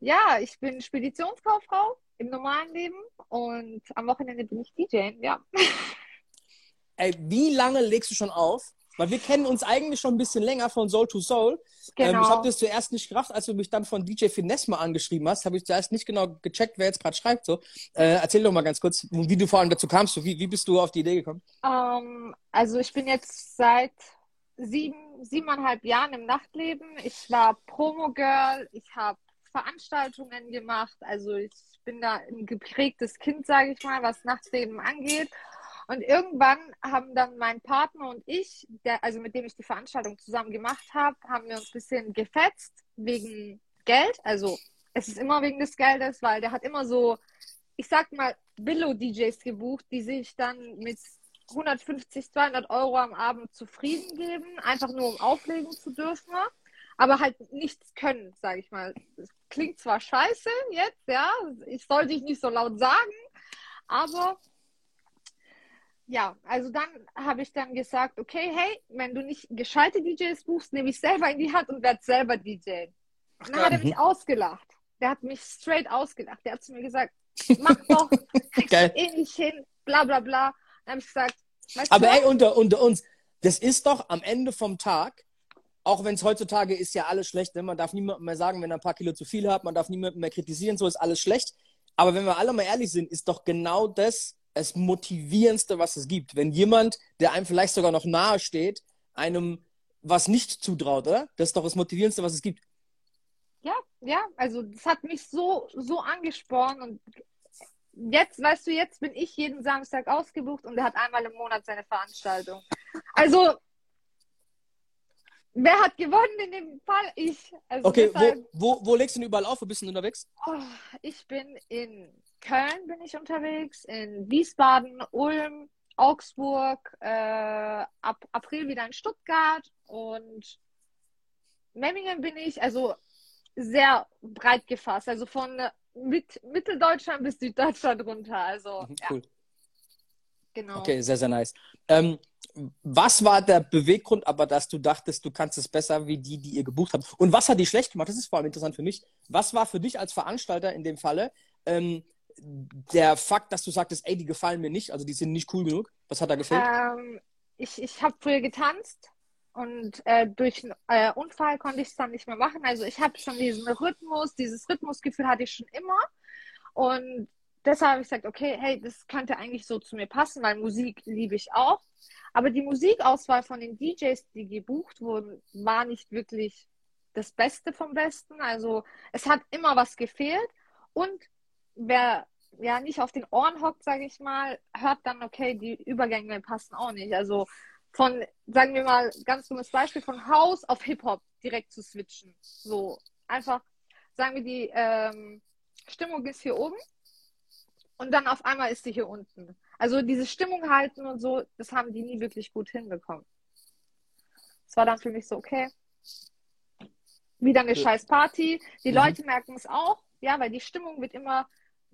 ja, ich bin Speditionskauffrau im normalen Leben. Und am Wochenende bin ich DJ, ja. [laughs] Ey, wie lange legst du schon auf? Weil wir kennen uns eigentlich schon ein bisschen länger von Soul to Soul. Genau. Ähm, ich habe genau. das zuerst nicht gerafft, als du mich dann von DJ Finesse mal angeschrieben hast, habe ich zuerst nicht genau gecheckt, wer jetzt gerade schreibt. So. Äh, erzähl doch mal ganz kurz, wie du vor allem dazu kamst. Wie, wie bist du auf die Idee gekommen? Um, ähm, also ich bin jetzt seit sieben, siebeneinhalb Jahren im Nachtleben. Ich war Promo-Girl, ich habe Veranstaltungen gemacht. Also ich bin da ein geprägtes Kind, sage ich mal, was Nachtleben angeht. Und irgendwann haben dann mein Partner und ich, der, also mit dem ich die Veranstaltung zusammen gemacht habe, haben wir uns ein bisschen gefetzt wegen Geld. Also es ist immer wegen des Geldes, weil der hat immer so, ich sag mal, Billo-DJs gebucht, die sich dann mit 150, 200 Euro am Abend zufrieden geben, einfach nur um auflegen zu dürfen, aber halt nichts können, sage ich mal. Das klingt zwar scheiße jetzt, ja, ich sollte ich nicht so laut sagen, aber ja, also dann habe ich dann gesagt, okay, hey, wenn du nicht gescheite DJs buchst, nehme ich selber in die Hand und werde selber DJ. Und dann hat er mich ausgelacht. Der hat mich straight ausgelacht. Der hat zu mir gesagt, [laughs] mach doch, kriegst du eh nicht hin, bla bla bla. Dann habe ich gesagt, weißt Aber ey, unter, unter uns, das ist doch am Ende vom Tag, auch wenn es heutzutage ist ja alles schlecht, ne? man darf niemandem mehr sagen, wenn er ein paar Kilo zu viel hat, man darf niemandem mehr kritisieren, so ist alles schlecht. Aber wenn wir alle mal ehrlich sind, ist doch genau das das Motivierendste, was es gibt. Wenn jemand, der einem vielleicht sogar noch nahe steht, einem was nicht zutraut, oder? Das ist doch das Motivierendste, was es gibt. Ja, ja, also das hat mich so, so angespornt und jetzt, weißt du, jetzt bin ich jeden Samstag ausgebucht und er hat einmal im Monat seine Veranstaltung. Also, wer hat gewonnen in dem Fall? Ich. Also okay, deshalb, wo, wo, wo legst du denn überall auf? Wo bist du denn unterwegs? Oh, ich bin in Köln bin ich unterwegs, in Wiesbaden, Ulm, Augsburg, äh, ab April wieder in Stuttgart und Memmingen bin ich, also sehr breit gefasst, also von mit, Mitteldeutschland bis Süddeutschland runter. Also, mhm, cool. Ja. Genau. Okay, sehr, sehr nice. Ähm, was war der Beweggrund aber, dass du dachtest, du kannst es besser wie die, die ihr gebucht habt? Und was hat die schlecht gemacht? Das ist vor allem interessant für mich. Was war für dich als Veranstalter in dem Falle ähm, der Fakt, dass du sagtest, ey, die gefallen mir nicht, also die sind nicht cool genug? Was hat da gefehlt? Ähm, ich ich habe früher getanzt und äh, durch einen äh, Unfall konnte ich es dann nicht mehr machen. Also ich habe schon diesen Rhythmus, dieses Rhythmusgefühl hatte ich schon immer. Und deshalb habe ich gesagt, okay, hey, das könnte eigentlich so zu mir passen, weil Musik liebe ich auch. Aber die Musikauswahl von den DJs, die gebucht wurden, war nicht wirklich das Beste vom Besten. Also es hat immer was gefehlt. Und wer ja nicht auf den Ohren hockt, sage ich mal, hört dann, okay, die Übergänge passen auch nicht. Also von, sagen wir mal, ganz dummes Beispiel, von House auf Hip-Hop direkt zu switchen. So, einfach, sagen wir, die ähm, Stimmung ist hier oben und dann auf einmal ist sie hier unten. Also diese Stimmung halten und so, das haben die nie wirklich gut hinbekommen. Es war dann für mich so, okay, wieder eine ja. scheiß Party. Die mhm. Leute merken es auch, ja, weil die Stimmung wird immer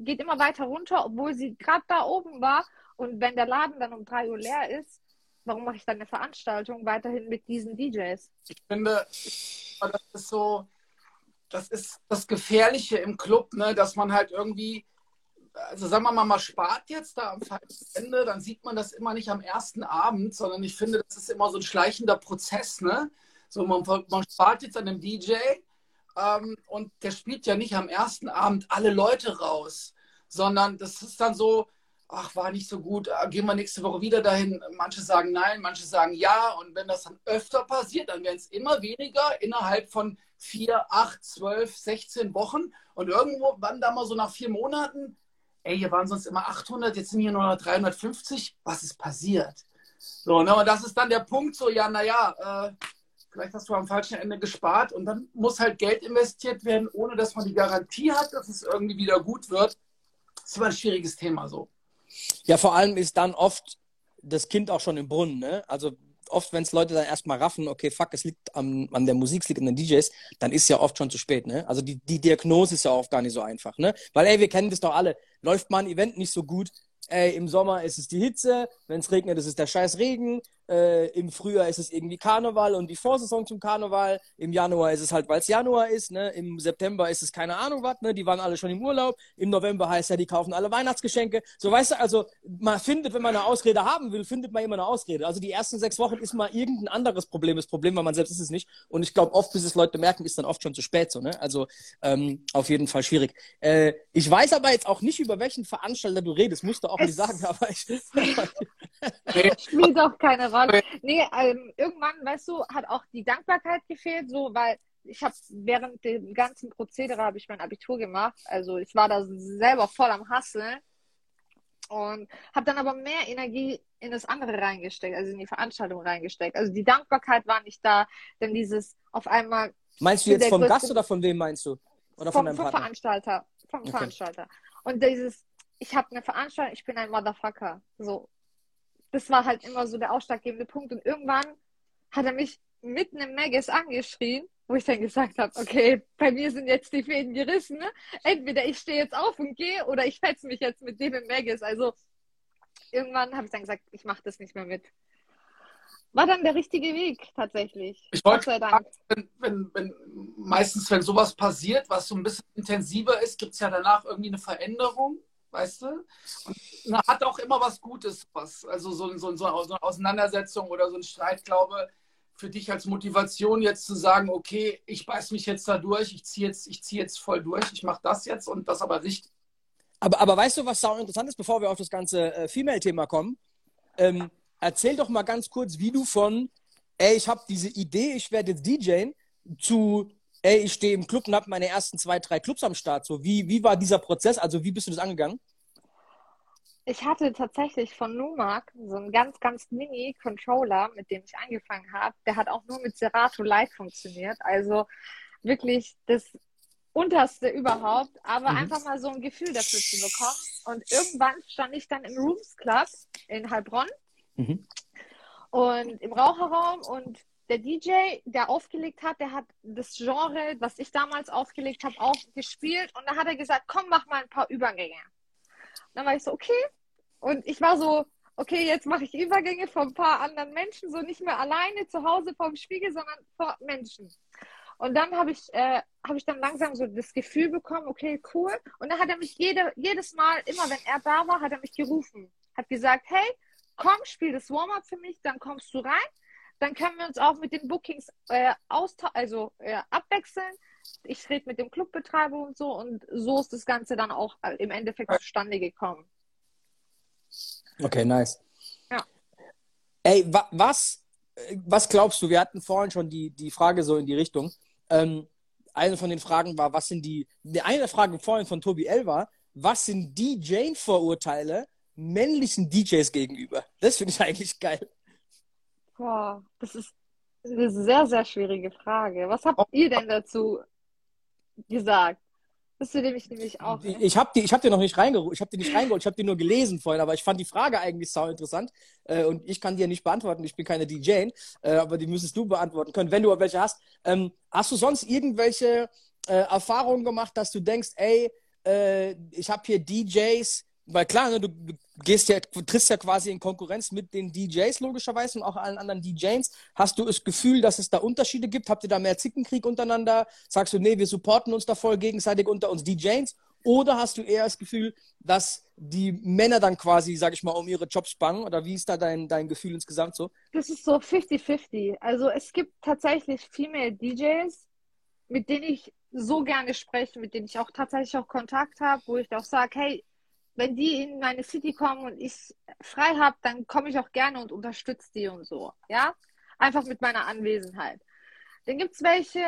geht immer weiter runter, obwohl sie gerade da oben war. Und wenn der Laden dann um 3 Uhr leer ist, warum mache ich dann eine Veranstaltung weiterhin mit diesen DJs? Ich finde, das ist so, das ist das Gefährliche im Club, ne, dass man halt irgendwie, also sagen wir mal, man spart jetzt da am Ende, dann sieht man das immer nicht am ersten Abend, sondern ich finde, das ist immer so ein schleichender Prozess, ne? So, man, man spart jetzt an dem DJ, ähm, und der spielt ja nicht am ersten Abend alle Leute raus, sondern das ist dann so, ach, war nicht so gut, äh, gehen wir nächste Woche wieder dahin. Manche sagen nein, manche sagen ja. Und wenn das dann öfter passiert, dann werden es immer weniger innerhalb von vier, acht, zwölf, 16 Wochen. Und irgendwo, wann da mal so nach vier Monaten, ey, hier waren sonst immer 800, jetzt sind hier nur noch 350. Was ist passiert? So, ne, und das ist dann der Punkt, so, ja, naja, äh, vielleicht hast du am falschen Ende gespart und dann muss halt Geld investiert werden, ohne dass man die Garantie hat, dass es irgendwie wieder gut wird. Das ist immer ein schwieriges Thema so. Ja, vor allem ist dann oft das Kind auch schon im Brunnen. Ne? Also oft, wenn es Leute dann erstmal raffen, okay, fuck, es liegt am, an der Musik, es liegt an den DJs, dann ist ja oft schon zu spät. Ne? Also die, die Diagnose ist ja oft gar nicht so einfach. Ne? Weil, ey, wir kennen das doch alle. Läuft mal ein Event nicht so gut, ey, im Sommer ist es die Hitze, wenn es regnet, ist es der scheiß Regen, äh, im Frühjahr ist es irgendwie Karneval und die Vorsaison zum Karneval, im Januar ist es halt, weil es Januar ist, ne? im September ist es keine Ahnung was, ne? die waren alle schon im Urlaub, im November heißt ja, die kaufen alle Weihnachtsgeschenke, so weißt du, also man findet, wenn man eine Ausrede haben will, findet man immer eine Ausrede. Also die ersten sechs Wochen ist mal irgendein anderes Problem das Problem, weil man selbst ist es nicht und ich glaube oft, bis es Leute merken, ist dann oft schon zu spät so, ne? also ähm, auf jeden Fall schwierig. Äh, ich weiß aber jetzt auch nicht, über welchen Veranstalter du redest, musst du auch nicht sagen, [laughs] aber ich... Spielt auch keine Rolle. Nee, ähm, irgendwann, weißt du, hat auch die Dankbarkeit gefehlt, so, weil ich habe während dem ganzen Prozedere habe ich mein Abitur gemacht. Also ich war da selber voll am Hasseln und habe dann aber mehr Energie in das andere reingesteckt, also in die Veranstaltung reingesteckt. Also die Dankbarkeit war nicht da, denn dieses auf einmal. Meinst du jetzt vom Gast oder von wem meinst du? Oder vom, von vom Veranstalter. Vom okay. Veranstalter. Und dieses, ich habe eine Veranstaltung, ich bin ein Motherfucker. So. Das war halt immer so der ausschlaggebende Punkt. Und irgendwann hat er mich mitten im Magus angeschrien, wo ich dann gesagt habe, okay, bei mir sind jetzt die Fäden gerissen. Ne? Entweder ich stehe jetzt auf und gehe oder ich fetze mich jetzt mit dem im Magus. Also irgendwann habe ich dann gesagt, ich mache das nicht mehr mit. War dann der richtige Weg tatsächlich. Ich wollte sagen, wenn, wenn, wenn, meistens, wenn sowas passiert, was so ein bisschen intensiver ist, gibt es ja danach irgendwie eine Veränderung, weißt du? Und hat auch immer was Gutes, was, also so, so, so eine Auseinandersetzung oder so ein Streit, glaube für dich als Motivation jetzt zu sagen, okay, ich beiß mich jetzt da durch, ich ziehe jetzt, zieh jetzt voll durch, ich mache das jetzt und das aber richtig. Aber, aber weißt du, was sau interessant ist, bevor wir auf das ganze äh, Female-Thema kommen? Ähm, erzähl doch mal ganz kurz, wie du von, ey, ich habe diese Idee, ich werde jetzt DJen, zu, ey, ich stehe im Club und habe meine ersten zwei, drei Clubs am Start. So, wie, wie war dieser Prozess? Also, wie bist du das angegangen? ich hatte tatsächlich von Numark so einen ganz, ganz mini-Controller, mit dem ich angefangen habe. Der hat auch nur mit Serato Lite funktioniert. Also wirklich das unterste überhaupt, aber mhm. einfach mal so ein Gefühl dafür zu bekommen. Und irgendwann stand ich dann im Rooms Club in Heilbronn mhm. und im Raucherraum und der DJ, der aufgelegt hat, der hat das Genre, was ich damals aufgelegt habe, auch gespielt und da hat er gesagt, komm, mach mal ein paar Übergänge. Dann war ich so, okay. Und ich war so, okay, jetzt mache ich Übergänge von ein paar anderen Menschen, so nicht mehr alleine zu Hause vor dem Spiegel, sondern vor Menschen. Und dann habe ich, äh, hab ich dann langsam so das Gefühl bekommen, okay, cool. Und dann hat er mich jede, jedes Mal, immer wenn er da war, hat er mich gerufen. Hat gesagt, hey, komm, spiel das Warm-up für mich, dann kommst du rein. Dann können wir uns auch mit den Bookings äh, also äh, abwechseln ich rede mit dem Clubbetreiber und so und so ist das Ganze dann auch äh, im Endeffekt zustande gekommen. Okay, nice. Ja. Ey, wa was, was glaubst du? Wir hatten vorhin schon die, die Frage so in die Richtung. Ähm, eine von den Fragen war, was sind die, die eine der Fragen vorhin von Tobi L war, was sind die Jane-Vorurteile männlichen DJs gegenüber? Das finde ich [laughs] eigentlich geil. Boah, das ist eine sehr, sehr schwierige Frage. Was habt ihr denn dazu gesagt. Das würde mich nämlich auch. Ich habe die, ich hab die noch nicht reingeholt. Ich habe die nicht reingeholt. Ich habe die nur gelesen vorhin, aber ich fand die Frage eigentlich sau interessant. Äh, und ich kann die ja nicht beantworten. Ich bin keine DJ, äh, aber die müsstest du beantworten können, wenn du welche hast. Ähm, hast du sonst irgendwelche äh, Erfahrungen gemacht, dass du denkst, ey, äh, ich habe hier DJs, weil klar, ne, du, du gehst ja, trittst ja quasi in Konkurrenz mit den DJs logischerweise und auch allen anderen DJs. Hast du das Gefühl, dass es da Unterschiede gibt? Habt ihr da mehr Zickenkrieg untereinander? Sagst du, nee, wir supporten uns da voll gegenseitig unter uns DJs? Oder hast du eher das Gefühl, dass die Männer dann quasi, sag ich mal, um ihre Jobs bangen? Oder wie ist da dein, dein Gefühl insgesamt so? Das ist so 50-50. Also es gibt tatsächlich Female DJs, mit denen ich so gerne spreche, mit denen ich auch tatsächlich auch Kontakt habe, wo ich auch sage, hey, wenn die in meine City kommen und ich frei habe, dann komme ich auch gerne und unterstütze die und so. Ja, einfach mit meiner Anwesenheit. Dann gibt es welche,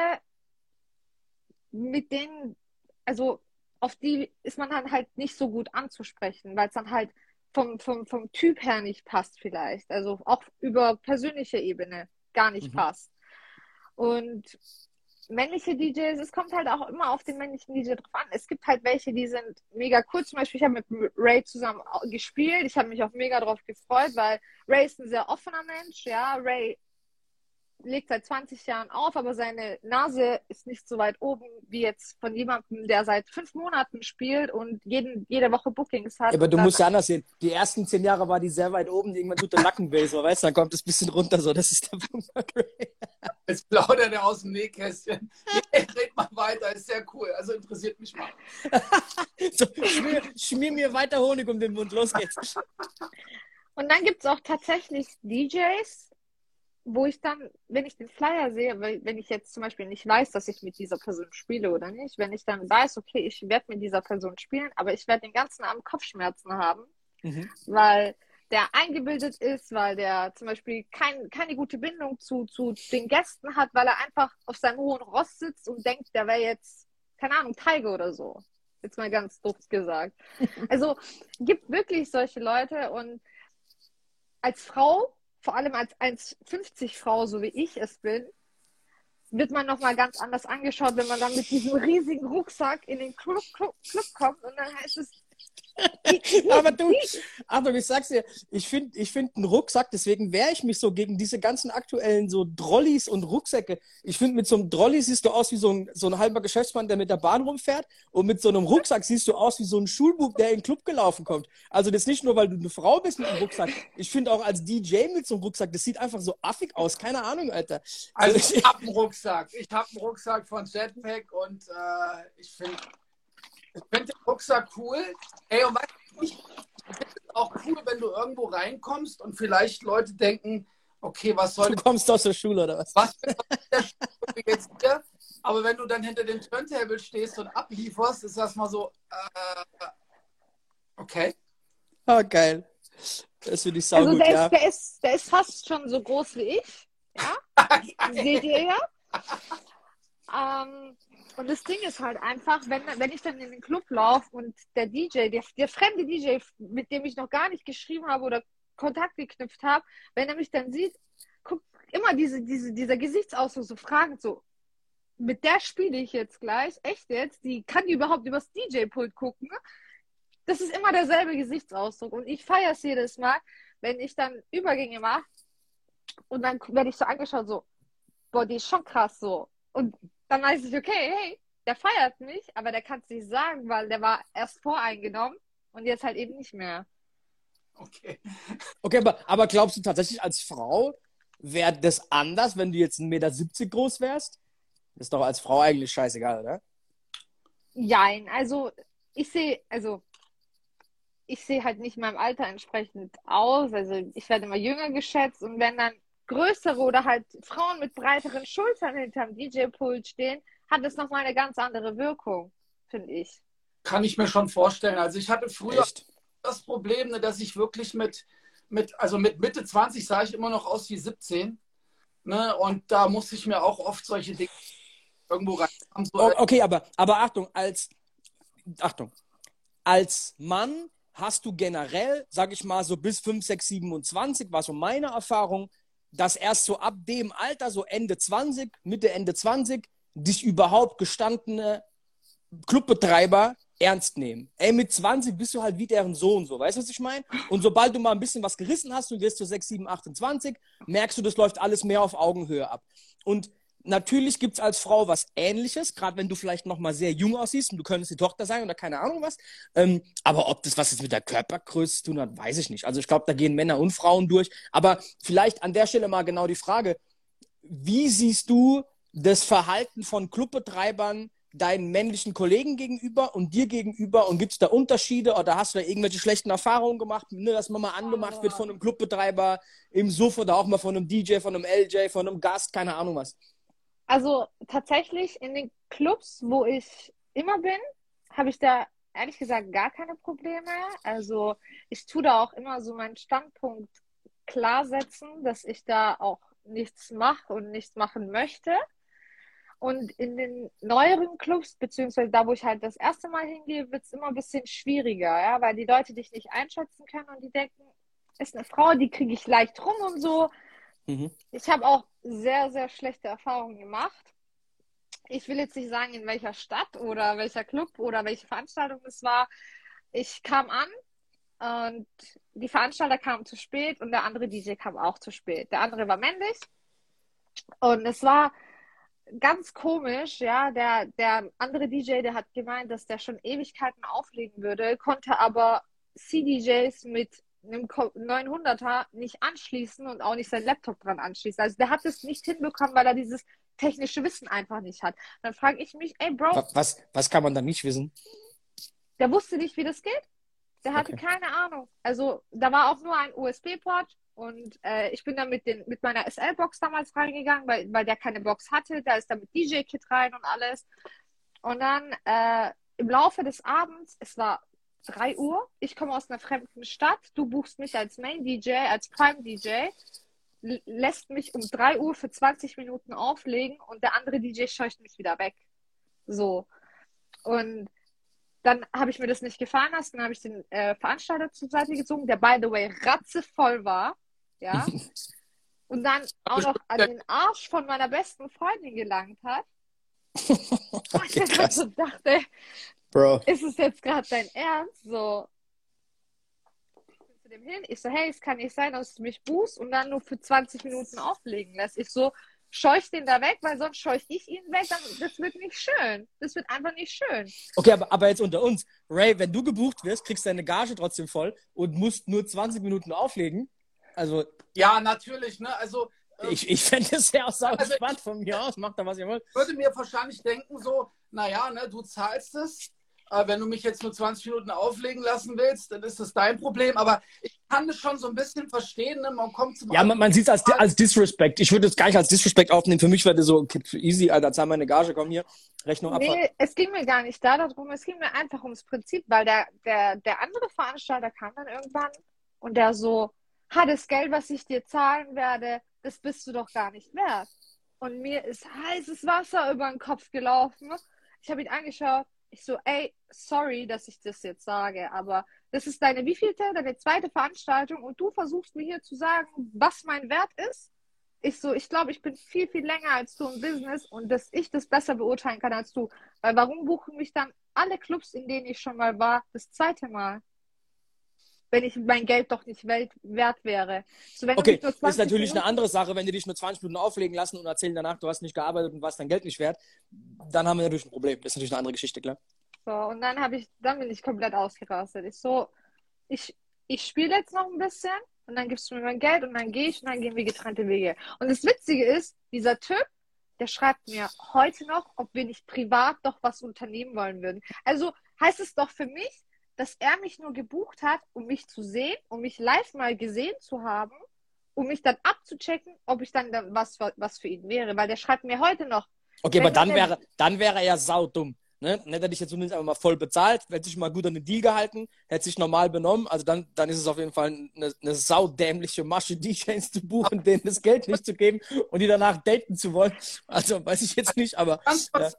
mit denen, also auf die ist man dann halt nicht so gut anzusprechen, weil es dann halt vom, vom, vom Typ her nicht passt vielleicht. Also auch über persönliche Ebene gar nicht mhm. passt. Und männliche DJs, es kommt halt auch immer auf den männlichen DJ drauf an. Es gibt halt welche, die sind mega cool. Zum Beispiel, ich habe mit Ray zusammen gespielt. Ich habe mich auch mega drauf gefreut, weil Ray ist ein sehr offener Mensch. Ja, Ray legt seit 20 Jahren auf, aber seine Nase ist nicht so weit oben wie jetzt von jemandem, der seit fünf Monaten spielt und jeden, jede Woche Bookings hat. Ja, aber du musst ja anders sehen. Die ersten zehn Jahre war die sehr weit oben, irgendwann tut der Nacken weh, so, weißt du, dann kommt es ein bisschen runter, so, das ist der Punkt. [laughs] Jetzt plaudert er aus dem Nähkästchen. Red mal weiter, ist sehr cool, also interessiert mich mal. [laughs] so, schmier, schmier mir weiter Honig um den Mund, los geht's. Und dann gibt es auch tatsächlich DJs, wo ich dann, wenn ich den Flyer sehe, wenn ich jetzt zum Beispiel nicht weiß, dass ich mit dieser Person spiele oder nicht, wenn ich dann weiß, okay, ich werde mit dieser Person spielen, aber ich werde den ganzen Abend Kopfschmerzen haben, mhm. weil der eingebildet ist, weil der zum Beispiel kein, keine gute Bindung zu, zu den Gästen hat, weil er einfach auf seinem hohen Ross sitzt und denkt, der wäre jetzt, keine Ahnung, Tiger oder so. Jetzt mal ganz doof gesagt. [laughs] Also gibt wirklich solche Leute und als Frau, vor allem als 1,50 Frau, so wie ich es bin, wird man nochmal ganz anders angeschaut, wenn man dann mit diesem riesigen Rucksack in den Club, Club, Club kommt und dann heißt es, [laughs] aber du, [laughs] Achtung, ich sag's dir, ich finde ich find einen Rucksack, deswegen wehre ich mich so gegen diese ganzen aktuellen so Drollis und Rucksäcke. Ich finde, mit so einem Drolli siehst du aus wie so ein, so ein halber Geschäftsmann, der mit der Bahn rumfährt und mit so einem Rucksack siehst du aus wie so ein Schulbub, der in den Club gelaufen kommt. Also das nicht nur, weil du eine Frau bist mit einem Rucksack. Ich finde auch als DJ mit so einem Rucksack, das sieht einfach so affig aus. Keine Ahnung, Alter. Also, also ich habe einen Rucksack. Ich habe einen Rucksack von Jetpack und äh, ich finde ich finde den Rucksack cool. Ey, und weißt du, ich finde es auch cool, wenn du irgendwo reinkommst und vielleicht Leute denken, okay, was soll Du kommst aus der Schule oder was? Was ist der Schule jetzt hier? Aber wenn du dann hinter dem Turntable stehst und ablieferst, ist das mal so, äh, okay. Ah, geil. Das finde ich also saugut, der ja. Ist, der, ist, der ist fast schon so groß wie ich. Ja? [laughs] Seht ihr ja? Ähm, und das Ding ist halt einfach, wenn, wenn ich dann in den Club laufe und der DJ, der, der fremde DJ, mit dem ich noch gar nicht geschrieben habe oder Kontakt geknüpft habe, wenn er mich dann sieht, guckt immer diese, diese, dieser Gesichtsausdruck so fragend so, mit der spiele ich jetzt gleich, echt jetzt, die kann die überhaupt übers DJ-Pult gucken. Das ist immer derselbe Gesichtsausdruck und ich feiere es jedes Mal, wenn ich dann Übergänge mache und dann werde ich so angeschaut, so, boah, die ist schon krass so. Und dann weiß ich, okay, hey, der feiert mich, aber der kann es nicht sagen, weil der war erst voreingenommen und jetzt halt eben nicht mehr. Okay. Okay, aber, aber glaubst du tatsächlich als Frau wäre das anders, wenn du jetzt 1,70 Meter groß wärst? Ist doch als Frau eigentlich scheißegal, oder? Jein, also ich sehe, also ich sehe halt nicht meinem Alter entsprechend aus. Also ich werde immer jünger geschätzt und wenn dann größere oder halt Frauen mit breiteren Schultern hinterm DJ-Pult stehen, hat es nochmal eine ganz andere Wirkung, finde ich. Kann ich mir schon vorstellen. Also ich hatte früher Echt? das Problem, ne, dass ich wirklich mit, mit, also mit Mitte 20 sah ich immer noch aus wie 17. Ne? Und da musste ich mir auch oft solche Dinge irgendwo rein. So, O- Okay, aber, aber Achtung, als Achtung, als Mann hast du generell, sag ich mal, so bis 5, 6, 27, war so meine Erfahrung, dass erst so ab dem Alter, so Ende 20, Mitte, Ende 20, dich überhaupt gestandene Clubbetreiber ernst nehmen. Ey, mit 20 bist du halt wie deren Sohn, so, weißt du, was ich meine? Und sobald du mal ein bisschen was gerissen hast, du wirst zu 6, 7, 28, merkst du, das läuft alles mehr auf Augenhöhe ab. Und natürlich gibt es als Frau was Ähnliches, gerade wenn du vielleicht noch mal sehr jung aussiehst und du könntest die Tochter sein oder keine Ahnung was. Ähm, aber ob das was jetzt mit der Körpergröße zu tun hat, weiß ich nicht. Also ich glaube, da gehen Männer und Frauen durch. Aber vielleicht an der Stelle mal genau die Frage, wie siehst du das Verhalten von Clubbetreibern deinen männlichen Kollegen gegenüber und dir gegenüber und gibt es da Unterschiede oder hast du da irgendwelche schlechten Erfahrungen gemacht, ne, dass man mal angemacht wird von einem Clubbetreiber im Suff oder auch mal von einem DJ, von einem LJ, von einem Gast, keine Ahnung was? Also tatsächlich in den Clubs, wo ich immer bin, habe ich da ehrlich gesagt gar keine Probleme. Also ich tue da auch immer so meinen Standpunkt klar setzen, dass ich da auch nichts mache und nichts machen möchte. Und in den neueren Clubs, beziehungsweise da, wo ich halt das erste Mal hingehe, wird es immer ein bisschen schwieriger, ja, weil die Leute dich nicht einschätzen können und die denken, ist eine Frau, die kriege ich leicht rum und so. Mhm. Ich habe auch sehr, sehr schlechte Erfahrungen gemacht. Ich will jetzt nicht sagen, in welcher Stadt oder welcher Club oder welche Veranstaltung es war. Ich kam an und die Veranstalter kamen zu spät und der andere DJ kam auch zu spät. Der andere war männlich und es war ganz komisch, ja. Der, der andere DJ, der hat gemeint, dass der schon Ewigkeiten auflegen würde, konnte aber CDJs mit einem 900er nicht anschließen und auch nicht sein Laptop dran anschließen. Also der hat es nicht hinbekommen, weil er dieses technische Wissen einfach nicht hat. Dann frage ich mich, ey Bro, Wa- Was, was kann man da nicht wissen? der wusste nicht, wie das geht. Der hatte Okay. keine Ahnung. Also da war auch nur ein USB-Port und äh, ich bin dann mit, den, mit meiner SL-Box damals reingegangen, weil, weil der keine Box hatte. Da ist dann mit DJ-Kit rein und alles. Und dann äh, im Laufe des Abends, es war 3 Uhr, ich komme aus einer fremden Stadt, du buchst mich als Main DJ, als Prime DJ, lässt mich um 3 Uhr für 20 Minuten auflegen und der andere DJ scheucht mich wieder weg. So. Und dann habe ich mir das nicht gefallen lassen, dann habe ich den äh, Veranstalter zur Seite gezogen, der by the way ratzevoll war. Ja. [laughs] Und dann auch noch an den Arsch von meiner besten Freundin gelangt hat. [laughs] okay, ich dachte, Bro. ist es jetzt gerade dein Ernst? So. Zu dem hin, ich so, hey, es kann nicht sein, dass du mich buchst und dann nur für 20 Minuten auflegen lässt. Ich so, scheuch den da weg, weil sonst scheuch ich ihn weg. Dann, das wird nicht schön. Das wird einfach nicht schön. Okay, aber, aber jetzt unter uns. Ray, wenn du gebucht wirst, kriegst du deine Gage trotzdem voll und musst nur 20 Minuten auflegen. Also. Ja, natürlich, ne? Also. Ähm, ich, ich fände es ja auch sau also spannend von mir aus. Macht da, was ihr wollt. Ich würde mir wahrscheinlich denken, so, naja, ne, du zahlst es wenn du mich jetzt nur 20 Minuten auflegen lassen willst, dann ist das dein Problem. Aber ich kann das schon so ein bisschen verstehen. Ne? Man kommt zum. Ja, man, man sieht es als, als Disrespect. Ich würde es gar nicht als Disrespect aufnehmen. Für mich wäre das so okay, easy, Alter, zahl meine Gage, komm hier, Rechnung ab. Nee, es ging mir gar nicht darum. Es ging mir einfach ums Prinzip, weil der, der, der andere Veranstalter kam dann irgendwann und der so, ha, das Geld, was ich dir zahlen werde, das bist du doch gar nicht wert. Und mir ist heißes Wasser über den Kopf gelaufen. Ich habe ihn angeschaut ich so, ey, sorry, dass ich das jetzt sage, aber das ist deine wievielte, deine zweite Veranstaltung und du versuchst mir hier zu sagen, was mein Wert ist. Ich so, ich glaube, ich bin viel, viel länger als du im Business und dass ich das besser beurteilen kann als du. Weil warum buchen mich dann alle Clubs, in denen ich schon mal war, das zweite Mal? Wenn ich mein Geld doch nicht wert wäre. So, okay, ist natürlich Minuten... eine andere Sache, wenn die dich nur 20 Minuten auflegen lassen und erzählen danach, du hast nicht gearbeitet und warst dein Geld nicht wert, dann haben wir natürlich ein Problem. Das ist natürlich eine andere Geschichte, klar. So, und dann habe ich, dann bin ich komplett ausgerastet. Ich so, ich, ich spiele jetzt noch ein bisschen und dann gibst du mir mein Geld und dann gehe ich und dann gehen wir getrennte Wege. Und das Witzige ist, dieser Typ, der schreibt mir heute noch, ob wir nicht privat doch was unternehmen wollen würden. Also heißt es doch für mich, dass er mich nur gebucht hat, um mich zu sehen, um mich live mal gesehen zu haben, um mich dann abzuchecken, ob ich dann was, was für ihn wäre. Weil der schreibt mir heute noch. Okay, aber dann wäre, dann wäre er ja saudumm. Ne? Dann hätte ich jetzt zumindest einfach mal voll bezahlt, hätte sich mal gut an den Deal gehalten, hätte sich normal benommen. Also dann, dann ist es auf jeden Fall eine, eine saudämliche Masche, [laughs] DJs zu buchen, denen das Geld nicht zu geben und die danach daten zu wollen. Also weiß ich jetzt nicht, aber. Ja.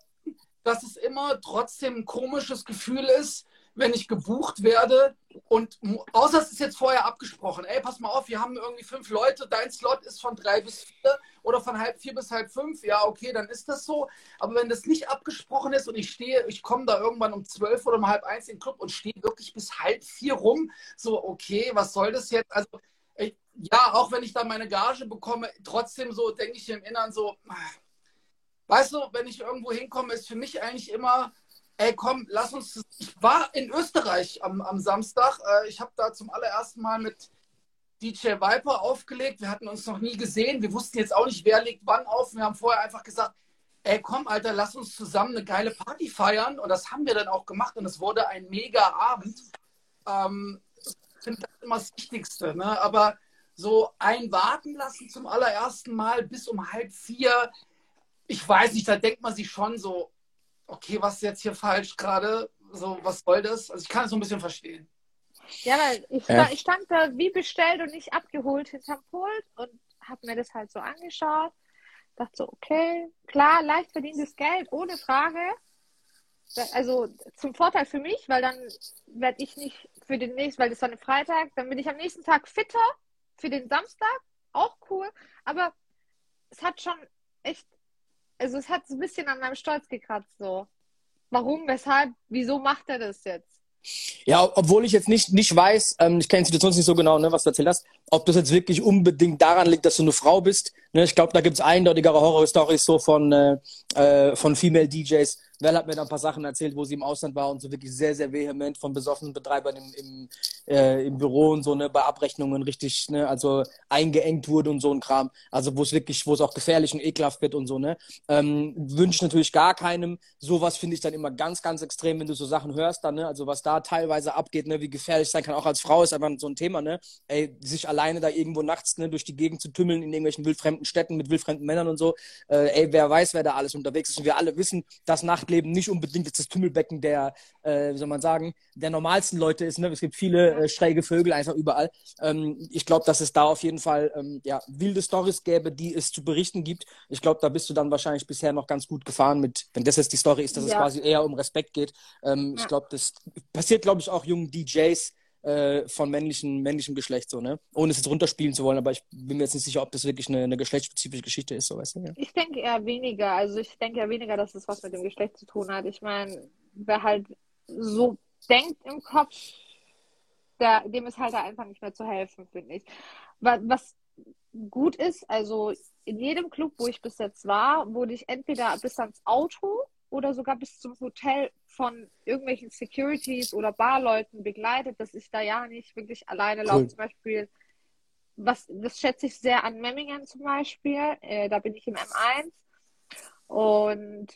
Dass es immer trotzdem ein komisches Gefühl ist, wenn ich gebucht werde und außer es ist jetzt vorher abgesprochen, ey, pass mal auf, wir haben irgendwie fünf Leute, dein Slot ist von drei bis vier oder von halb vier bis halb fünf, ja, okay, dann ist das so. Aber wenn das nicht abgesprochen ist und ich stehe, ich komme da irgendwann um zwölf oder um halb eins in den Club und stehe wirklich bis halb vier rum, so, okay, was soll das jetzt? Also, ich, ja, auch wenn ich da meine Gage bekomme, trotzdem so denke ich im Innern so, weißt du, wenn ich irgendwo hinkomme, ist für mich eigentlich immer ey komm, lass uns. Ich war in Österreich am, am Samstag. Äh, ich habe da zum allerersten Mal mit DJ Viper aufgelegt. Wir hatten uns noch nie gesehen. Wir wussten jetzt auch nicht, wer legt wann auf. Wir haben vorher einfach gesagt, ey komm, Alter, lass uns zusammen eine geile Party feiern. Und das haben wir dann auch gemacht. Und es wurde ein mega Abend. Ähm, ich finde das immer das Wichtigste. Ne? Aber so ein Warten lassen zum allerersten Mal bis um halb vier. Ich weiß nicht, da denkt man sich schon so, okay, was ist jetzt hier falsch gerade? So, was soll das? Also ich kann es so ein bisschen verstehen. Ja, weil ich, ja. ich stand da wie bestellt und nicht abgeholt hinterm Pult und habe mir das halt so angeschaut. Dachte so, okay, klar, leicht verdientes Geld, ohne Frage. Also zum Vorteil für mich, weil dann werde ich nicht für den nächsten, weil das war ein Freitag, dann bin ich am nächsten Tag fitter für den Samstag, auch cool. Aber es hat schon echt also es hat so ein bisschen an meinem Stolz gekratzt, so. Warum, weshalb, wieso macht er das jetzt? Ja, obwohl ich jetzt nicht, nicht weiß, ähm, ich kenne die Situation nicht so genau, ne, was du erzählt hast, ob das jetzt wirklich unbedingt daran liegt, dass du eine Frau bist. Ne? Ich glaube, da gibt es eindeutigere Horror-Stories so von, äh, äh, von Female DJs, Vel hat mir da ein paar Sachen erzählt, wo sie im Ausland war und so wirklich sehr, sehr vehement von besoffenen Betreibern im, im, äh, im Büro und so, ne, bei Abrechnungen richtig, ne, also eingeengt wurde und so ein Kram. Also wo es wirklich, wo es auch gefährlich und ekelhaft wird und so, ne. Ähm, Wünsche natürlich gar keinem. Sowas finde ich dann immer ganz, ganz extrem, wenn du so Sachen hörst dann, ne, also was da teilweise abgeht, ne, wie gefährlich sein kann, auch als Frau ist einfach so ein Thema, ne. Ey, sich alleine da irgendwo nachts ne, durch die Gegend zu tümmeln in irgendwelchen wildfremden Städten mit wildfremden Männern und so. Äh, ey, wer weiß, wer da alles unterwegs ist. Und wir alle wissen, dass Nachtleben nicht unbedingt jetzt das Tümmelbecken der, äh, wie soll man sagen, der normalsten Leute ist. Ne? Es gibt viele äh, schräge Vögel einfach überall. Ähm, ich glaube, dass es da auf jeden Fall ähm, ja, wilde Stories gäbe, die es zu berichten gibt. Ich glaube, da bist du dann wahrscheinlich bisher noch ganz gut gefahren mit, wenn das jetzt die Story ist, dass ja. es quasi eher um Respekt geht. Ähm, ja. Ich glaube, das passiert, glaube ich, auch jungen DJs äh, von männlichen, männlichem Geschlecht, so, ne? Ohne es jetzt runterspielen zu wollen, aber ich bin mir jetzt nicht sicher, ob das wirklich eine, eine geschlechtsspezifische Geschichte ist, so weißt du? Ja. Ich denke eher weniger. Also ich denke eher weniger, dass es was mit dem Geschlecht zu tun hat. Ich meine, wer halt so denkt im Kopf, der, dem ist halt da einfach nicht mehr zu helfen, finde ich. Was gut ist, also in jedem Club, wo ich bis jetzt war, wurde ich entweder bis ans Auto oder sogar bis zum Hotel von irgendwelchen Securities oder Barleuten begleitet, dass ich da ja nicht wirklich alleine cool. laufe. Zum Beispiel, was, das schätze ich sehr an Memmingen zum Beispiel. Äh, da bin ich im M1. Und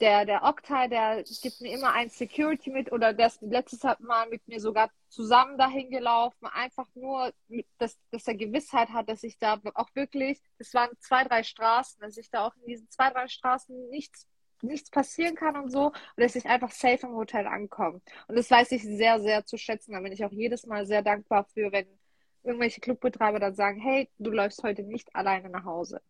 der, der Oktay, der gibt mir immer ein Security mit oder der ist letztes Mal mit mir sogar zusammen dahin gelaufen. Einfach nur, dass, dass er Gewissheit hat, dass ich da auch wirklich, es waren zwei, drei Straßen, dass ich da auch in diesen zwei, drei Straßen nichts nichts passieren kann und so, und dass ich einfach safe im Hotel ankomme. Und das weiß ich sehr, sehr zu schätzen. Da bin ich auch jedes Mal sehr dankbar für, wenn irgendwelche Clubbetreiber dann sagen, hey, du läufst heute nicht alleine nach Hause.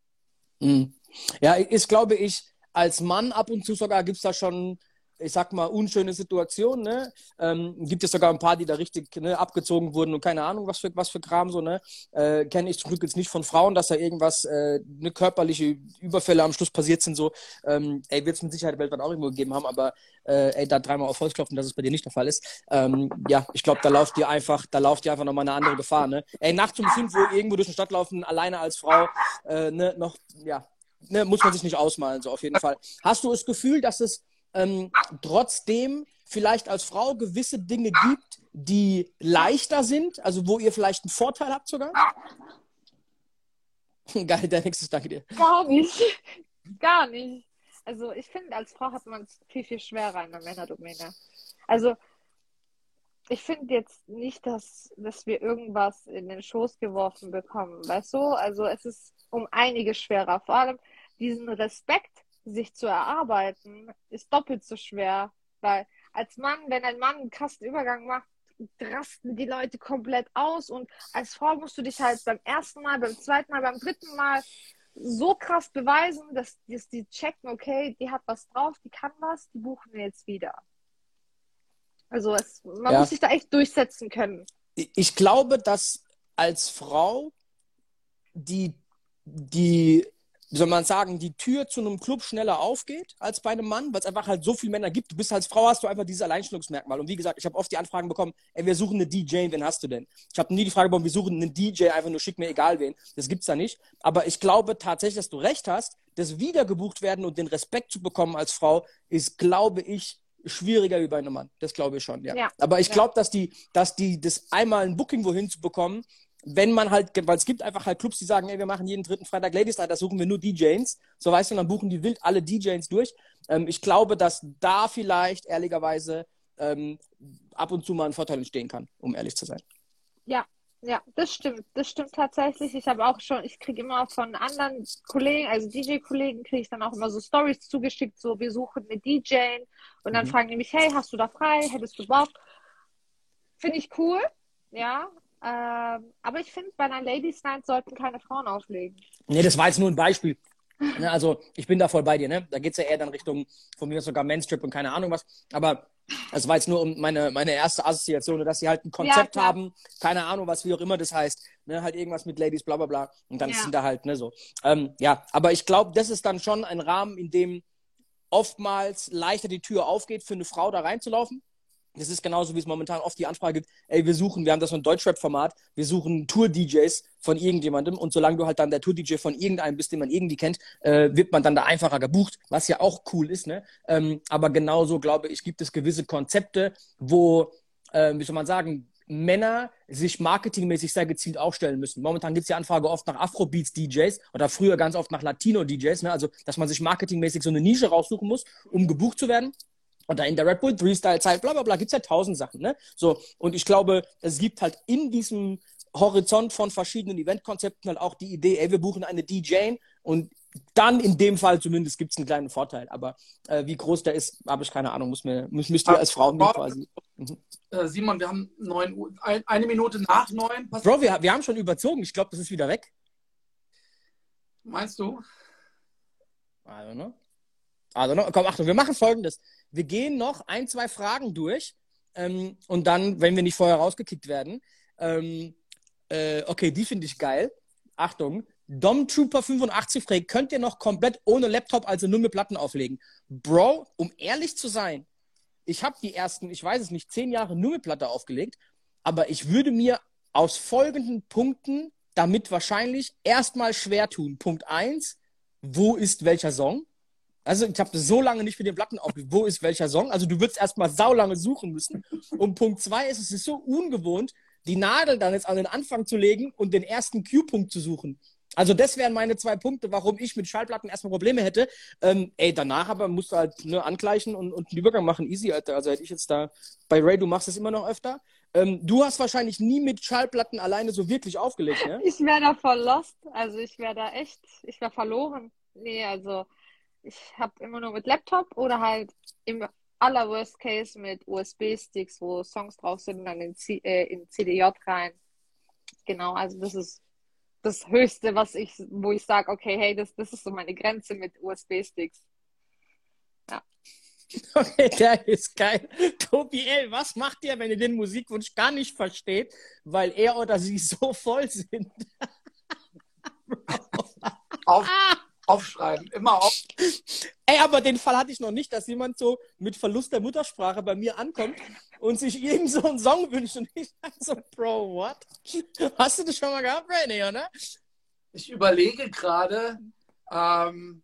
Mhm. Ja, ist, glaube ich, als Mann ab und zu sogar gibt es da schon ich sag mal, unschöne Situation, ne? Ähm, gibt es sogar ein paar, die da richtig ne, abgezogen wurden und keine Ahnung, was für, was für Kram so, ne? Äh, Kenne ich zum Glück jetzt nicht von Frauen, dass da irgendwas, äh, ne, körperliche Überfälle am Schluss passiert sind, so. Ähm, ey, wird es mit Sicherheit weltweit auch irgendwo gegeben haben, aber äh, ey, da dreimal auf Holz klopfen, dass es bei dir nicht der Fall ist. Ähm, ja, ich glaube, da lauft dir einfach, da lauft dir einfach nochmal eine andere Gefahr, ne? Ey, nachts um fünf Uhr irgendwo durch die Stadt laufen, alleine als Frau, äh, ne, noch, ja, ne, muss man sich nicht ausmalen, so auf jeden Fall. Hast du das Gefühl, dass es ähm, trotzdem vielleicht als Frau gewisse Dinge gibt, die leichter sind, also wo ihr vielleicht einen Vorteil habt sogar? [laughs] Geil, der nächste, danke dir. Gar nicht. [laughs] Gar nicht. Also ich finde, als Frau hat man es viel, viel schwerer in der Männerdomäne. Also ich finde jetzt nicht, dass, dass wir irgendwas in den Schoß geworfen bekommen, weißt du? Also es ist um einiges schwerer. Vor allem diesen Respekt sich zu erarbeiten, ist doppelt so schwer. Weil als Mann, wenn ein Mann einen krassen Übergang macht, rasten die Leute komplett aus. Und als Frau musst du dich halt beim ersten Mal, beim zweiten Mal, beim dritten Mal so krass beweisen, dass, dass die checken, okay, die hat was drauf, die kann was, die buchen wir jetzt wieder. Also es, man ja. muss sich da echt durchsetzen können. Ich glaube, dass als Frau die, die wie soll man sagen, die Tür zu einem Club schneller aufgeht als bei einem Mann, weil es einfach halt so viele Männer gibt. Du bist als Frau, hast du einfach dieses Alleinstellungsmerkmal. Und wie gesagt, ich habe oft die Anfragen bekommen, ey, wir suchen eine DJ, wen hast du denn? Ich habe nie die Frage bekommen, wir suchen einen DJ, einfach nur schick mir egal wen. Das gibt's da nicht. Aber ich glaube tatsächlich, dass du recht hast, das wiedergebucht werden und den Respekt zu bekommen als Frau, ist, glaube ich, schwieriger wie bei einem Mann. Das glaube ich schon, ja. ja. Aber ich glaube, dass die, dass die, das einmal ein Booking wohin zu bekommen, wenn man halt, weil es gibt einfach halt Clubs, die sagen, ey, wir machen jeden dritten Freitag Ladies Night, da suchen wir nur DJs. So weißt du, dann buchen die wild alle DJs durch. Ähm, ich glaube, dass da vielleicht ehrlicherweise ähm, ab und zu mal ein Vorteil entstehen kann, um ehrlich zu sein. Ja, ja, das stimmt. Das stimmt tatsächlich. Ich habe auch schon, ich kriege immer von anderen Kollegen, also DJ-Kollegen, kriege ich dann auch immer so Stories zugeschickt, so wir suchen eine DJ und dann mhm. fragen die mich, hey, hast du da frei? Hättest du Bock? Finde ich cool, ja. Ähm, aber ich finde, bei einer Ladies Night sollten keine Frauen auflegen. Nee, das war jetzt nur ein Beispiel. Ne, also ich bin da voll bei dir, ne? Da geht es ja eher dann Richtung von mir sogar Menstrip und keine Ahnung was. Aber es war jetzt nur um meine, meine erste Assoziation, dass sie halt ein Konzept ja, haben, keine Ahnung, was wie auch immer das heißt, ne? Halt irgendwas mit Ladies, bla bla bla. Und dann ja. sind da halt, ne, so. Ähm, ja, aber ich glaube, das ist dann schon ein Rahmen, in dem oftmals leichter die Tür aufgeht, für eine Frau da reinzulaufen. Das ist genauso, wie es momentan oft die Anfrage gibt, ey, wir suchen, wir haben das so ein Deutschrap-Format, wir suchen Tour-DJs von irgendjemandem und solange du halt dann der Tour-DJ von irgendeinem bist, den man irgendwie kennt, äh, wird man dann da einfacher gebucht, was ja auch cool ist, ne? Ähm, aber genauso, glaube ich, gibt es gewisse Konzepte, wo, äh, wie soll man sagen, Männer sich marketingmäßig sehr gezielt aufstellen müssen. Momentan gibt es ja Anfrage oft nach Afrobeats-DJs oder früher ganz oft nach Latino-DJs, ne? also dass man sich marketingmäßig so eine Nische raussuchen muss, um gebucht zu werden. Und da in der Red Bull 3-Style-Zeit, bla bla bla, gibt's ja tausend Sachen. Ne? So, und ich glaube, es gibt halt in diesem Horizont von verschiedenen Eventkonzepten halt auch die Idee, ey, wir buchen eine DJ und dann in dem Fall zumindest gibt es einen kleinen Vorteil. Aber äh, wie groß der ist, habe ich keine Ahnung. Muss mir, müsst, müsst ihr als Frau nicht quasi. Mhm. Äh, Simon, wir haben neun Uhr, ein, eine Minute nach neun. Pass Bro, wir, wir haben schon überzogen. Ich glaube, das ist wieder weg. Meinst du? I don't know. I don't know. Komm, Achtung, wir machen folgendes. Wir gehen noch ein, zwei Fragen durch. Ähm, und dann, wenn wir nicht vorher rausgekickt werden, ähm, äh, okay, die finde ich geil. Achtung, Dom Trooper 85 fragt, könnt ihr noch komplett ohne Laptop, also nur mit Platten auflegen? Bro, um ehrlich zu sein, ich habe die ersten, ich weiß es nicht, zehn Jahre nur mit Platte aufgelegt, aber ich würde mir aus folgenden Punkten damit wahrscheinlich erstmal schwer tun. Punkt eins, wo ist welcher Song? Also ich habe so lange nicht mit den Platten aufgelegt. Wo ist welcher Song? Also du würdest erstmal saulange suchen müssen. Und Punkt zwei ist, es ist so ungewohnt, die Nadel dann jetzt an den Anfang zu legen und den ersten Q-Punkt zu suchen. Also das wären meine zwei Punkte, warum ich mit Schallplatten erstmal Probleme hätte. Ähm, ey, danach aber musst du halt ne, angleichen und, und einen Übergang machen. Easy, Alter. Also hätte ich jetzt da bei Ray, du machst es immer noch öfter. Ähm, du hast wahrscheinlich nie mit Schallplatten alleine so wirklich aufgelegt, ne? Ich wäre da voll lost. Also ich wäre da echt, ich wäre verloren. Nee, also ich habe immer nur mit Laptop oder halt im aller Worst Case mit USB-Sticks, wo Songs drauf sind und dann in, C äh, in CDJ rein. Genau, also das ist das Höchste, was ich, wo ich sage, okay, hey, das, das ist so meine Grenze mit USB-Sticks. Ja. [laughs] Okay, der ist geil. Tobi L., was macht ihr, wenn ihr den Musikwunsch gar nicht versteht, weil er oder sie [laughs] so voll sind? Auf, aufschreiben, immer auf. Ey, aber den Fall hatte ich noch nicht, dass jemand so mit Verlust der Muttersprache bei mir ankommt und sich irgend so einen Song wünscht und ich [laughs] so, Bro, what? Hast du das schon mal gehabt, Randy, oder? Ich überlege gerade, ähm,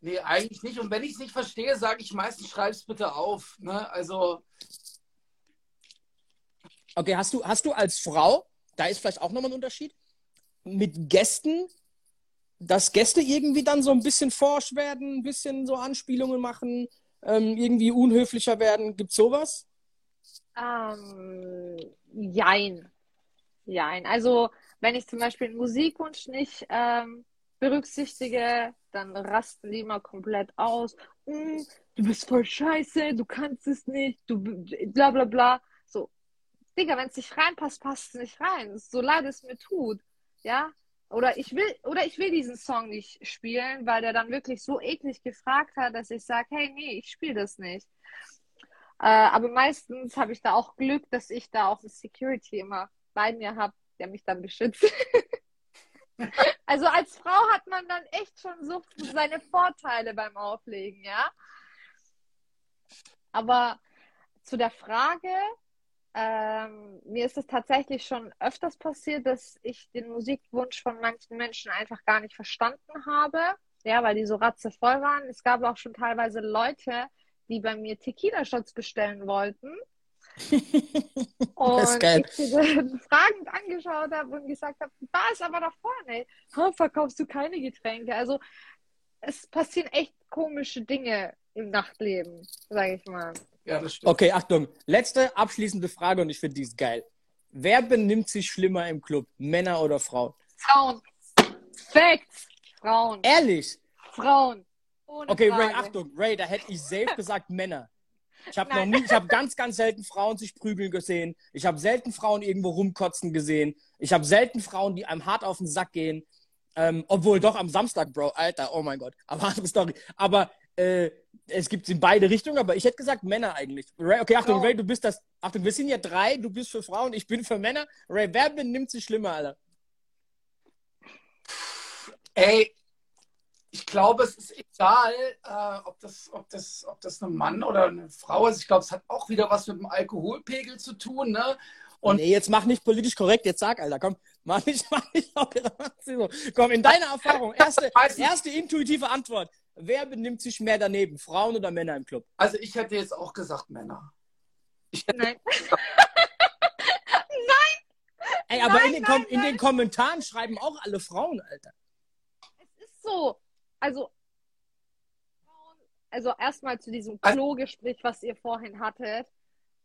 nee, eigentlich nicht. Und wenn ich es nicht verstehe, sage ich meistens, schreib es bitte auf. Ne? Also. Okay, hast du, hast du als Frau, da ist vielleicht auch nochmal ein Unterschied, mit Gästen dass Gäste irgendwie dann so ein bisschen forsch werden, ein bisschen so Anspielungen machen, ähm, irgendwie unhöflicher werden. Gibt sowas? Ähm, jein. Jein. Also, wenn ich zum Beispiel einen Musikwunsch nicht ähm, berücksichtige, dann rasten die immer komplett aus. Mm, du bist voll scheiße, du kannst es nicht, du bla bla bla. So, Digga, wenn es nicht reinpasst, passt es nicht rein. So leid es mir tut. Ja, oder ich will, oder ich will diesen Song nicht spielen, weil der dann wirklich so eklig gefragt hat, dass ich sage, hey, nee, ich spiele das nicht. Äh, aber meistens habe ich da auch Glück, dass ich da auch eine Security immer bei mir habe, der mich dann beschützt. [laughs] also als Frau hat man dann echt schon so seine Vorteile beim Auflegen, ja. Aber zu der Frage, ähm, mir ist es tatsächlich schon öfters passiert, dass ich den Musikwunsch von manchen Menschen einfach gar nicht verstanden habe. Ja, weil die so ratzevoll waren. Es gab auch schon teilweise Leute, die bei mir Tequila-Shots bestellen wollten. und ich sie [laughs] fragend angeschaut habe und gesagt habe, was aber da vorne? Verkaufst du keine Getränke? Also es passieren echt komische Dinge im Nachtleben, sage ich mal. Ja, das stimmt. Okay, Achtung. Letzte abschließende Frage und ich finde die ist geil. Wer benimmt sich schlimmer im Club? Männer oder Frauen? Frauen. Facts. Frauen. Ehrlich? Frauen. Ohne okay, Frage. Ray, Achtung. Ray, da hätte ich selbst [laughs] gesagt Männer. Ich habe noch nie, ich habe ganz, ganz selten Frauen sich prügeln gesehen. Ich habe selten Frauen irgendwo rumkotzen gesehen. Ich habe selten Frauen, die einem hart auf den Sack gehen. Ähm, obwohl doch am Samstag, Bro, Alter, oh mein Gott. Aber [laughs] andere Story. Aber äh, es gibt in beide Richtungen, aber ich hätte gesagt Männer eigentlich. Ray, okay, Achtung, Ray, du bist das. Achtung, wir sind ja drei, du bist für Frauen, ich bin für Männer. Ray, wer benimmt sich schlimmer, Alter? Ey, ich glaube, es ist egal, äh, ob, das, ob, das, ob das ein Mann oder eine Frau ist. Ich glaube, es hat auch wieder was mit dem Alkoholpegel zu tun. Ne? Und nee, jetzt mach nicht politisch korrekt, jetzt sag, Alter, komm, [laughs] mach nicht, mach nicht so. Komm, in deiner [laughs] Erfahrung, erste, erste intuitive Antwort. Wer benimmt sich mehr daneben, Frauen oder Männer im Club? Also ich hätte jetzt auch gesagt Männer. Nein. [laughs] Nein! Ey, aber nein, in, den nein, in den Kommentaren schreiben auch alle Frauen, Alter. Es ist so. Also, also erstmal zu diesem Klo-Gespräch, was ihr vorhin hattet.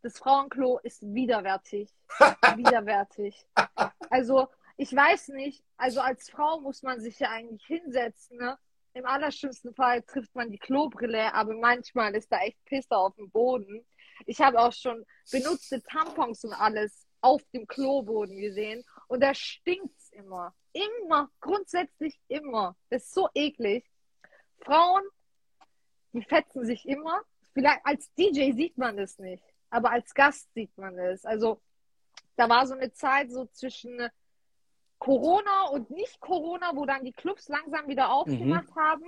Das Frauenklo ist widerwärtig. [laughs] widerwärtig. Also, ich weiß nicht, also als Frau muss man sich ja eigentlich hinsetzen, ne? Im allerschlimmsten Fall trifft man die Klobrille, aber manchmal ist da echt Pisse auf dem Boden. Ich habe auch schon benutzte Tampons und alles auf dem Kloboden gesehen und da stinkt's immer. Immer, grundsätzlich immer. Das ist so eklig. Frauen, die fetzen sich immer. Vielleicht als DJ sieht man das nicht, aber als Gast sieht man es. Also da war so eine Zeit so zwischen Corona und nicht Corona, wo dann die Clubs langsam wieder aufgemacht mhm. haben.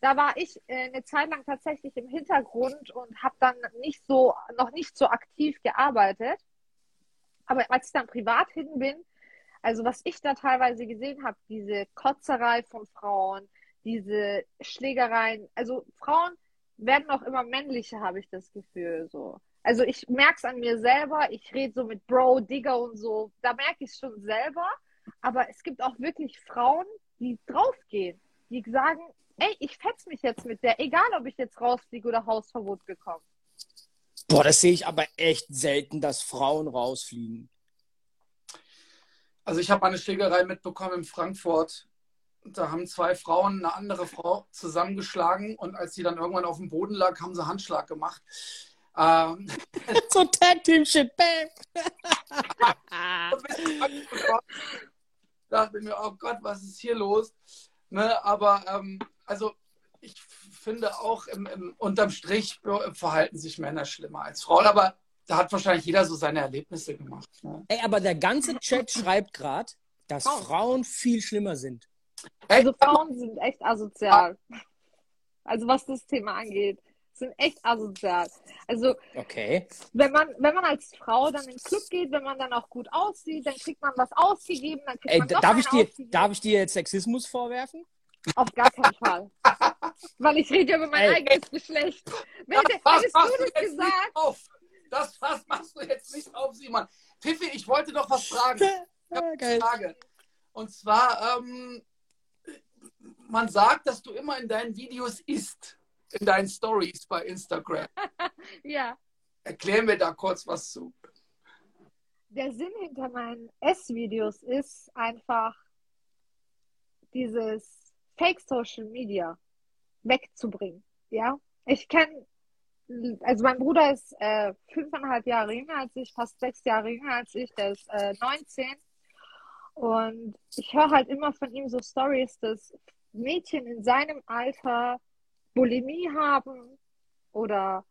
Da war ich äh, eine Zeit lang tatsächlich im Hintergrund und habe dann nicht so, noch nicht so aktiv gearbeitet. Aber als ich dann privat hin bin, also was ich da teilweise gesehen habe, diese Kotzerei von Frauen, diese Schlägereien, also Frauen werden auch immer männlicher, habe ich das Gefühl. So. Also ich merke es an mir selber, ich rede so mit Bro, Digger und so, da merke ich es schon selber. Aber es gibt auch wirklich Frauen, die draufgehen, die sagen, ey, ich fetz mich jetzt mit der, egal ob ich jetzt rausfliege oder Hausverbot bekomme. Boah, das sehe ich aber echt selten, dass Frauen rausfliegen. Also ich habe eine Schlägerei mitbekommen in Frankfurt. Da haben zwei Frauen eine andere Frau zusammengeschlagen und als sie dann irgendwann auf dem Boden lag, haben sie Handschlag gemacht. Ähm, [laughs] so Tag Team Shit, bam. Dachte mir, oh Gott, was ist hier los? Ne, aber ähm, also ich finde auch im, im, unterm Strich verhalten sich Männer schlimmer als Frauen, aber da hat wahrscheinlich jeder so seine Erlebnisse gemacht. Ne? Ey, aber der ganze Chat schreibt gerade, dass Frauen. Frauen viel schlimmer sind. Also Frauen sind echt asozial. Also was das Thema angeht sind echt asozial. Also, okay. wenn man, wenn man als Frau dann in den Club geht, wenn man dann auch gut aussieht, dann kriegt man was ausgegeben, dann kriegt Ey, man darf ich dir, Darf ich dir jetzt Sexismus vorwerfen? Auf gar keinen Fall. [laughs] Weil ich rede ja über mein Ey. eigenes Geschlecht. Wenn, das hättest du das gesagt. Auf. Das was machst du jetzt nicht auf, Simon. Piffi, ich wollte noch was fragen. Ich habe eine Frage. Und zwar, ähm, man sagt, dass du immer in deinen Videos isst in deinen Stories bei Instagram. [laughs] ja. Erklär mir da kurz was zu. Der Sinn hinter meinen S-Videos ist einfach dieses Fake Social Media wegzubringen. Ja, ich kenne, also mein Bruder ist äh, fünfeinhalb Jahre jünger als ich, fast sechs Jahre jünger als ich, der ist äh, 19. Und ich höre halt immer von ihm so Stories, dass Mädchen in seinem Alter Bulimie haben oder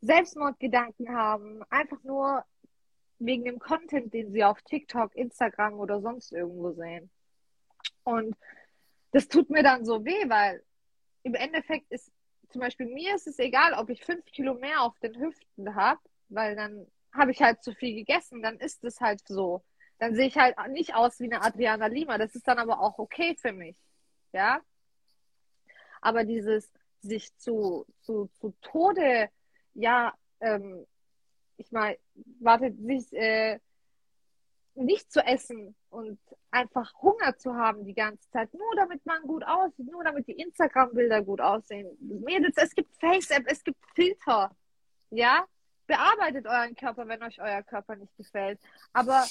Selbstmordgedanken haben, einfach nur wegen dem Content, den sie auf TikTok, Instagram oder sonst irgendwo sehen. Und das tut mir dann so weh, weil im Endeffekt ist zum Beispiel mir ist es egal, ob ich fünf Kilo mehr auf den Hüften habe, weil dann habe ich halt zu viel gegessen, dann ist es halt so. Dann sehe ich halt nicht aus wie eine Adriana Lima. Das ist dann aber auch okay für mich. Ja. Aber dieses, sich zu, zu, zu Tode, ja, ähm, ich meine, wartet, sich äh, nicht zu essen und einfach Hunger zu haben die ganze Zeit, nur damit man gut aussieht, nur damit die Instagram-Bilder gut aussehen. Mädels, es gibt Face-App, es gibt Filter, ja, bearbeitet euren Körper, wenn euch euer Körper nicht gefällt. Aber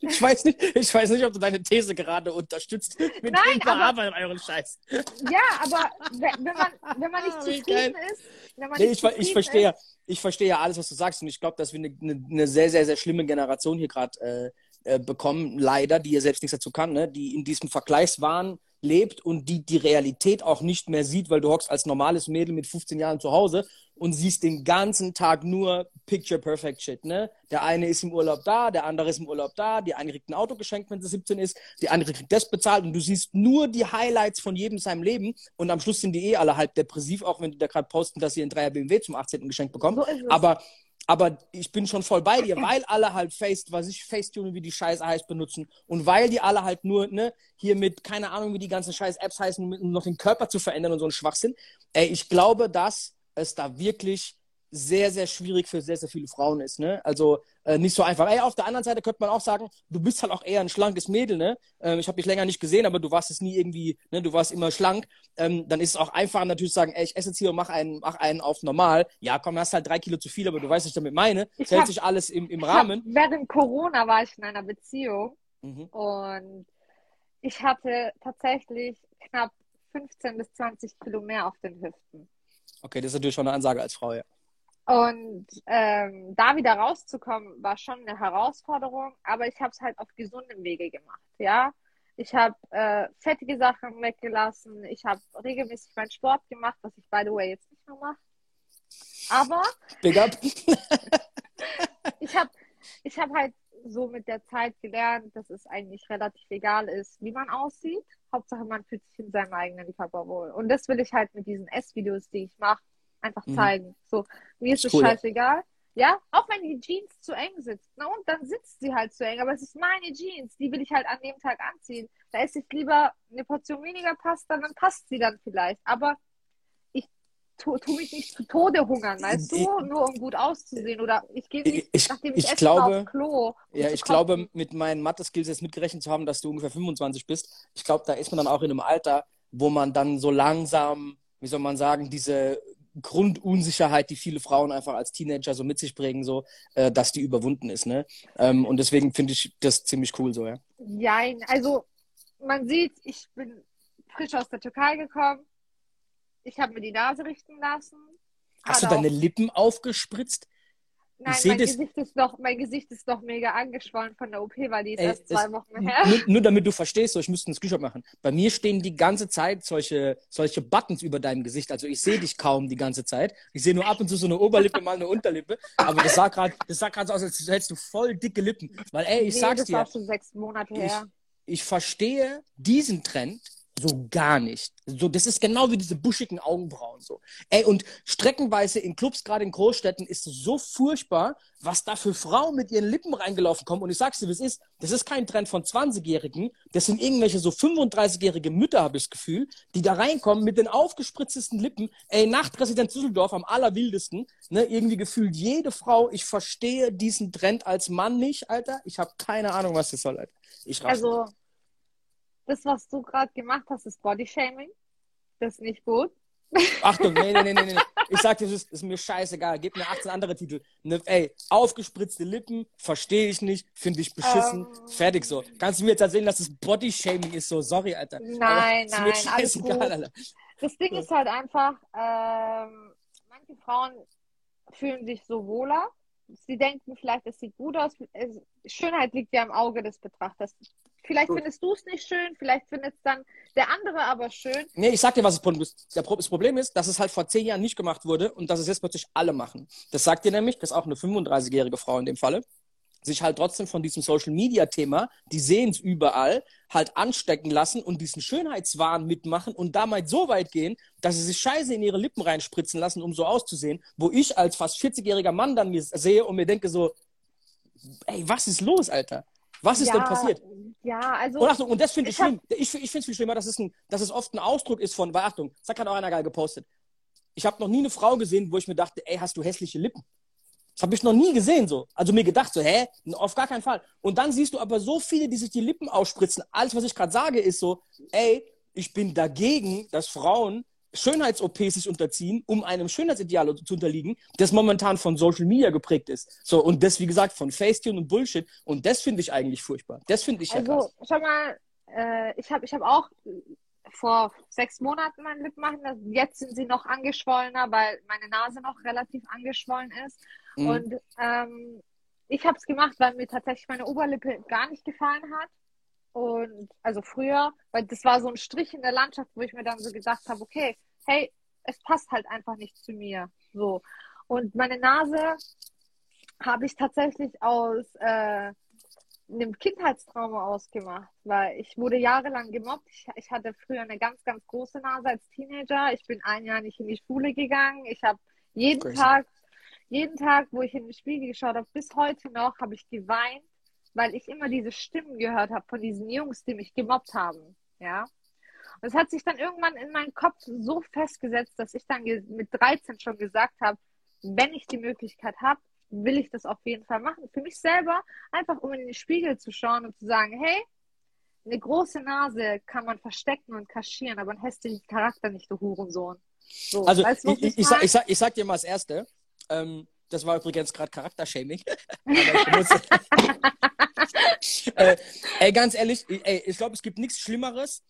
ich weiß nicht, ich weiß nicht, ob du deine These gerade unterstützt. Mit Nein, bearbeitet euren Scheiß. Ja, aber wenn, man, wenn man nicht ah, zufrieden ist, wenn man nee, ich, ich verstehe, ist, ich verstehe ja alles, was du sagst, und ich glaube, dass wir eine, eine, eine, sehr, sehr, sehr schlimme Generation hier gerade äh, äh, bekommen, leider, die ja selbst nichts dazu kann, ne? die in diesem Vergleichswahn lebt und die die Realität auch nicht mehr sieht, weil du hockst als normales Mädel mit 15 Jahren zu Hause und siehst den ganzen Tag nur Picture Perfect Shit, ne? Der eine ist im Urlaub da, der andere ist im Urlaub da, die eine kriegt ein Auto geschenkt, wenn sie 17 ist, die andere kriegt das bezahlt und du siehst nur die Highlights von jedem seinem Leben und am Schluss sind die eh alle halb depressiv, auch wenn die da gerade posten, dass sie einen Dreier BMW zum 18. geschenkt bekommen. So aber aber ich bin schon voll bei dir, weil alle halt Face, was ich Facetune, wie die Scheiße heißt, benutzen und weil die alle halt nur, ne, hier mit, keine Ahnung, wie die ganzen scheiß Apps heißen, um noch den Körper zu verändern und so ein Schwachsinn. Ey, ich glaube, dass es da wirklich sehr, sehr schwierig für sehr, sehr viele Frauen ist. Ne? Also äh, nicht so einfach. Ey, auf der anderen Seite könnte man auch sagen, du bist halt auch eher ein schlankes Mädel. Ne? Ähm, ich habe dich länger nicht gesehen, aber du warst es nie irgendwie, ne? du warst immer schlank. Ähm, dann ist es auch einfacher natürlich zu sagen, ey, ich esse jetzt hier und mach einen, mach einen auf normal. Ja, komm, hast halt drei Kilo zu viel, aber du weißt, was ich damit meine. Es hält sich alles im, im Rahmen. Hab, während Corona war ich in einer Beziehung Mhm. Und ich hatte tatsächlich knapp 15 bis 20 Kilo mehr auf den Hüften. Okay, das ist natürlich schon eine Ansage als Frau, ja. Und ähm, da wieder rauszukommen, war schon eine Herausforderung, aber ich habe es halt auf gesundem Wege gemacht, ja. Ich habe äh, fettige Sachen weggelassen, ich habe regelmäßig meinen Sport gemacht, was ich, by the way, jetzt nicht mehr mache. Aber Big up. [laughs] ich habe ich hab halt so mit der Zeit gelernt, dass es eigentlich relativ egal ist, wie man aussieht. Hauptsache, man fühlt sich in seinem eigenen Körper wohl. Und das will ich halt mit diesen S-Videos, die ich mache, einfach mhm. zeigen. So, mir ist es cool, scheißegal. Ja? auch wenn die Jeans zu eng sitzt. Na und dann sitzt sie halt zu eng, aber es ist meine Jeans, die will ich halt an dem Tag anziehen. Da esse ich lieber eine Portion weniger Pasta, dann passt sie dann vielleicht. Aber tu, tu mich nicht zu Tode hungern, weißt du? Nur um gut auszusehen. Oder ich gehe nicht, ich, nachdem ich, ich glaube, aufs Klo. Ja, ich glaube, mit meinen Mathe-Skills jetzt mitgerechnet zu haben, dass du ungefähr 25 bist, ich glaube, da ist man dann auch in einem Alter, wo man dann so langsam, wie soll man sagen, diese Grundunsicherheit, die viele Frauen einfach als Teenager so mit sich bringen, so, äh, dass die überwunden ist, ne? Ähm, und deswegen finde ich das ziemlich cool so, ja. Ja, also man sieht, ich bin frisch aus der Türkei gekommen ich habe mir die Nase richten lassen. Hast du deine Lippen aufgespritzt? Nein, mein Gesicht, ist doch, mein Gesicht ist doch mega angeschwollen von der OP, weil die ist Ey, erst zwei Wochen her. Nur, nur, damit du verstehst, so, ich müsste einen Screenshot machen. Bei mir stehen die ganze Zeit solche, solche Buttons über deinem Gesicht. Also ich sehe dich kaum die ganze Zeit. Ich sehe nur ab und zu so eine Oberlippe, mal eine Unterlippe. Aber das sah gerade so aus, als hättest du voll dicke Lippen. Weil, ey, ich nee, sag's das dir. Das war schon sechs Monate her. Ich, ich verstehe diesen Trend so gar nicht. So, das ist genau wie diese buschigen Augenbrauen so. Ey, und streckenweise in Clubs, gerade in Großstädten, ist es so furchtbar, was da für Frauen mit ihren Lippen reingelaufen kommen. Und ich sag's dir, wie es ist, das ist kein Trend von 20-Jährigen, das sind irgendwelche so 35-jährige Mütter, habe ich das Gefühl, die da reinkommen mit den aufgespritztesten Lippen. Ey, nach Präsident Düsseldorf am allerwildesten, ne, irgendwie gefühlt jede Frau, ich verstehe diesen Trend als Mann nicht, Alter. Ich habe keine Ahnung, was das soll, Alter. Ich raff Also, das, was du gerade gemacht hast, ist Bodyshaming. Das ist nicht gut. Achtung, nee, nee, nee, nee, nee. [laughs] Ich sag dir, das ist, ist mir scheißegal. Gib mir 18 andere Titel. Ne, ey, aufgespritzte Lippen, verstehe ich nicht, finde ich beschissen. Um, ähm. Fertig so. Kannst du mir jetzt erzählen, dass das Bodyshaming ist so? Sorry, Alter. Nein, Aber, nein, alles gut. Alter. Das Ding ist halt einfach, ähm, manche Frauen fühlen sich so wohler. Sie denken vielleicht, es sieht gut aus. Schönheit liegt ja im Auge des Betrachters. Vielleicht Gut. findest du es nicht schön, vielleicht findet es dann der andere aber schön. Nee, ich sag dir, was das Problem ist. Das Problem ist, dass es halt vor zehn Jahren nicht gemacht wurde und dass es jetzt plötzlich alle machen. Das sagt dir nämlich, dass auch eine 35-jährige Frau in dem Falle sich halt trotzdem von diesem Social Media Thema, die sehen es überall, halt anstecken lassen und diesen Schönheitswahn mitmachen und damit so weit gehen, dass sie sich Scheiße in ihre Lippen reinspritzen lassen, um so auszusehen, wo ich als fast 40-jähriger Mann dann mir sehe und mir denke so, ey, was ist los, Alter? Was ist ja, denn passiert? Ja, also. Und Achtung, und das finde ich, ich schlimm. Ich, ich finde es viel schlimmer, dass es, ein, dass es oft ein Ausdruck ist von, weil Achtung, das hat auch einer geil gepostet. Ich habe noch nie eine Frau gesehen, wo ich mir dachte, ey, hast du hässliche Lippen? Das habe ich noch nie gesehen so. Also mir gedacht so, hä? Auf gar keinen Fall. Und dann siehst du aber so viele, die sich die Lippen ausspritzen. Alles, was ich gerade sage, ist so, ey, ich bin dagegen, dass Frauen Schönheits-OPs sich unterziehen, um einem Schönheitsideal zu unterliegen, das momentan von Social Media geprägt ist. So, und das, wie gesagt, von Facetune und Bullshit. Und das finde ich eigentlich furchtbar. Das finde ich also, ja krass. schau mal, äh, ich habe ich hab auch vor sechs Monaten meine Lippen machen lassen. Jetzt sind sie noch angeschwollener, weil meine Nase noch relativ angeschwollen ist. Mhm. Und ähm, ich habe es gemacht, weil mir tatsächlich meine Oberlippe gar nicht gefallen hat. Und also früher, weil das war so ein Strich in der Landschaft, wo ich mir dann so gedacht habe, okay, hey, es passt halt einfach nicht zu mir. So. Und meine Nase habe ich tatsächlich aus äh, einem Kindheitstrauma ausgemacht, weil ich wurde jahrelang gemobbt. Ich, ich, hatte früher eine ganz, ganz große Nase als Teenager. Ich bin ein Jahr nicht in die Schule gegangen. Ich habe jeden. Tag, jeden Tag, wo ich in den Spiegel geschaut habe, bis heute noch, habe ich geweint, weil ich immer diese Stimmen gehört habe von diesen Jungs, die mich gemobbt haben. Ja. Und es hat sich dann irgendwann in meinen Kopf so festgesetzt, dass ich dann mit 13 schon gesagt habe, wenn ich die Möglichkeit habe, will ich das auf jeden Fall machen. Für mich selber, einfach um in den Spiegel zu schauen und zu sagen, hey, eine große Nase kann man verstecken und kaschieren, aber ein hässlichen Charakter nicht, du Hurensohn. So, also weißt, ich, ich, ich, sag, ich, sag, ich sag dir mal das Erste, ähm, das war übrigens gerade Charaktershaming. [laughs] [laughs] äh, ey, ganz ehrlich, ey, ich glaube, es gibt nichts Schlimmeres,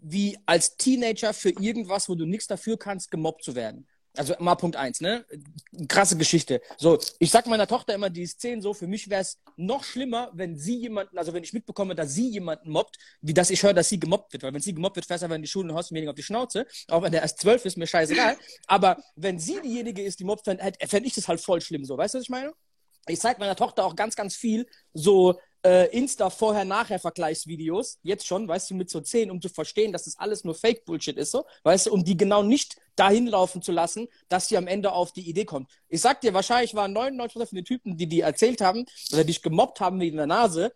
wie als Teenager für irgendwas, wo du nichts dafür kannst, gemobbt zu werden. Also mal Punkt eins, ne? Krasse Geschichte. So, ich sag meiner Tochter immer die Szene so, für mich wäre es noch schlimmer, wenn sie jemanden, also wenn ich mitbekomme, dass sie jemanden mobbt, wie dass ich höre, dass sie gemobbt wird. Weil wenn sie gemobbt wird, fährst du einfach in die Schule und haust mir auf die Schnauze. Auch wenn der erst zwölf ist, mir scheißegal. Aber wenn sie diejenige ist, die mobbt, fände fänd ich das halt voll schlimm so. Weißt du, was ich meine? Ich zeige meiner Tochter auch ganz, ganz viel so äh, Insta-Vorher-Nachher-Vergleichsvideos, jetzt schon, weißt du, mit so 10, um zu verstehen, dass das alles nur Fake-Bullshit ist, so, weißt du, um die genau nicht dahin laufen zu lassen, dass sie am Ende auf die Idee kommt. Ich sag dir, wahrscheinlich waren 99% von den Typen, die die erzählt haben oder dich gemobbt haben wegen der Nase,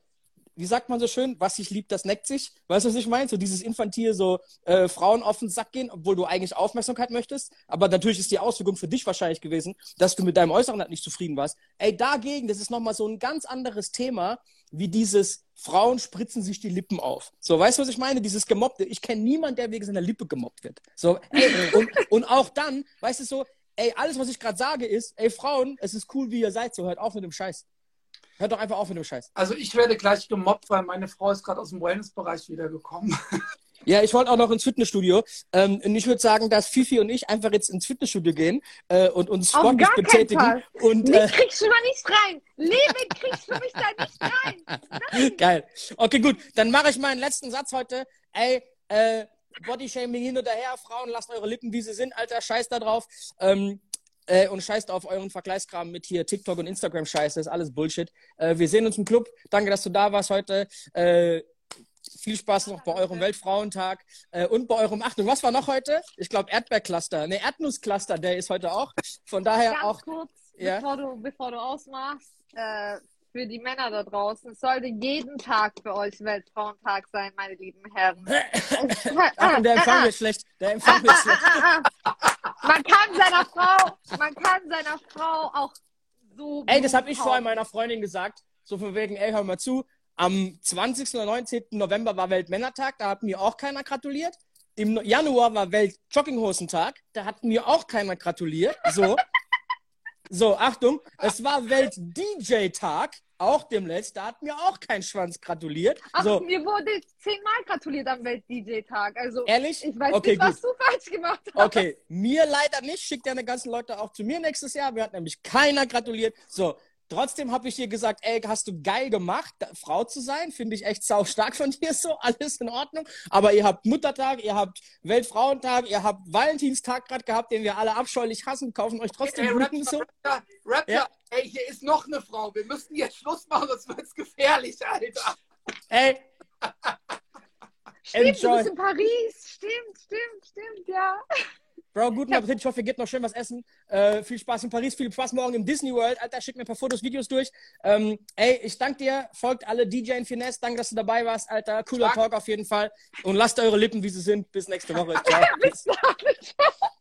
wie sagt man so schön, was sich liebt, das neckt sich. Weißt du, was ich meine? So dieses infantile, so äh, Frauen auf den Sack gehen, obwohl du eigentlich Aufmerksamkeit möchtest. Aber natürlich ist die Auswirkung für dich wahrscheinlich gewesen, dass du mit deinem Äußeren halt nicht zufrieden warst. Ey, dagegen, das ist nochmal so ein ganz anderes Thema, wie dieses Frauen spritzen sich die Lippen auf. So, weißt du, was ich meine? Dieses Gemobbte. Ich kenne niemanden, der wegen seiner Lippe gemobbt wird. So, ey, und, und auch dann, weißt du so, ey, alles, was ich gerade sage, ist, ey, Frauen, es ist cool, wie ihr seid, so hört auf mit dem Scheiß. Hört doch einfach auf mit dem Scheiß. Also ich werde gleich gemobbt, weil meine Frau ist gerade aus dem Wellness-Bereich wiedergekommen. [laughs] Ja, ich wollte auch noch ins Fitnessstudio. Ähm, und ich würde sagen, dass Fifi und ich einfach jetzt ins Fitnessstudio gehen äh, und uns sportlich betätigen. Und, äh, mich kriegst du da nicht rein. Leben kriegst du mich da nicht rein. [laughs] Nein. Geil. Okay, gut. Dann mache ich meinen letzten Satz heute. Ey, äh, Bodyshaming hin und her. Frauen, lasst eure Lippen, wie sie sind. Alter, scheiß da drauf. Ähm, äh, und scheißt auf euren Vergleichskram mit hier TikTok und Instagram Scheiße, ist alles Bullshit. Äh, wir sehen uns im Club. Danke, dass du da warst heute. Äh, viel Spaß noch bei eurem Weltfrauentag äh, und bei eurem Achtung. Was war noch heute? Ich glaube Erdbeercluster. Ne, Erdnusscluster, der ist heute auch. Von daher Ganz auch. kurz, ja? bevor, du, bevor du ausmachst, äh, für die Männer da draußen, es sollte jeden Tag für euch Weltfrauentag sein, meine lieben Herren. [laughs] Ach, der Empfang wird schlecht. Der Empfang wird schlecht. Man kann seiner Frau, man kann seiner Frau auch so. Ey, das habe ich vorhin meiner Freundin gesagt. So von wegen, ey, hör mal zu. Am 20. oder 19. November war Weltmännertag, da hat mir auch keiner gratuliert. Im Januar war Welt-Jogginghosentag, da hat mir auch keiner gratuliert. So. So, Achtung, es war Welt-DJ-Tag, auch demnächst, da hat mir auch kein Schwanz gratuliert. Ach, So, mir wurde zehnmal gratuliert am Welt-DJ-Tag. Also, ehrlich? ich weiß okay, nicht, was gut. du falsch gemacht hast. Okay, mir leider nicht. Schickt deine ganzen Leute auch zu mir nächstes Jahr. Mir hat nämlich keiner gratuliert. So, trotzdem habe ich dir gesagt, ey, hast du geil gemacht, da, Frau zu sein. Finde ich echt sau stark von dir so. [laughs] Alles in Ordnung. Aber ihr habt Muttertag, ihr habt Weltfrauentag, ihr habt Valentinstag gerade gehabt, den wir alle abscheulich hassen, kaufen euch trotzdem Ey, Blumen Raptor, so. Raptor, Raptor, Ja. ey, hier ist noch eine Frau. Wir müssen jetzt Schluss machen, sonst wird es gefährlich, Alter. Ey, Stimmt, Enjoy. du bist in Paris. Stimmt, stimmt, stimmt, ja. Bro, guten Appetit. Ich hoffe, ihr geht noch schön was essen. Äh, viel Spaß in Paris, viel Spaß morgen im Disney World. Alter, schick mir ein paar Fotos, Videos durch. Ähm, ey, ich danke dir. Folgt alle DJ in Finesse. Danke, dass du dabei warst, Alter. Cooler. Talk auf jeden Fall. Und lasst eure Lippen, wie sie sind. Bis nächste Woche. [laughs] Ciao. Bis. [laughs]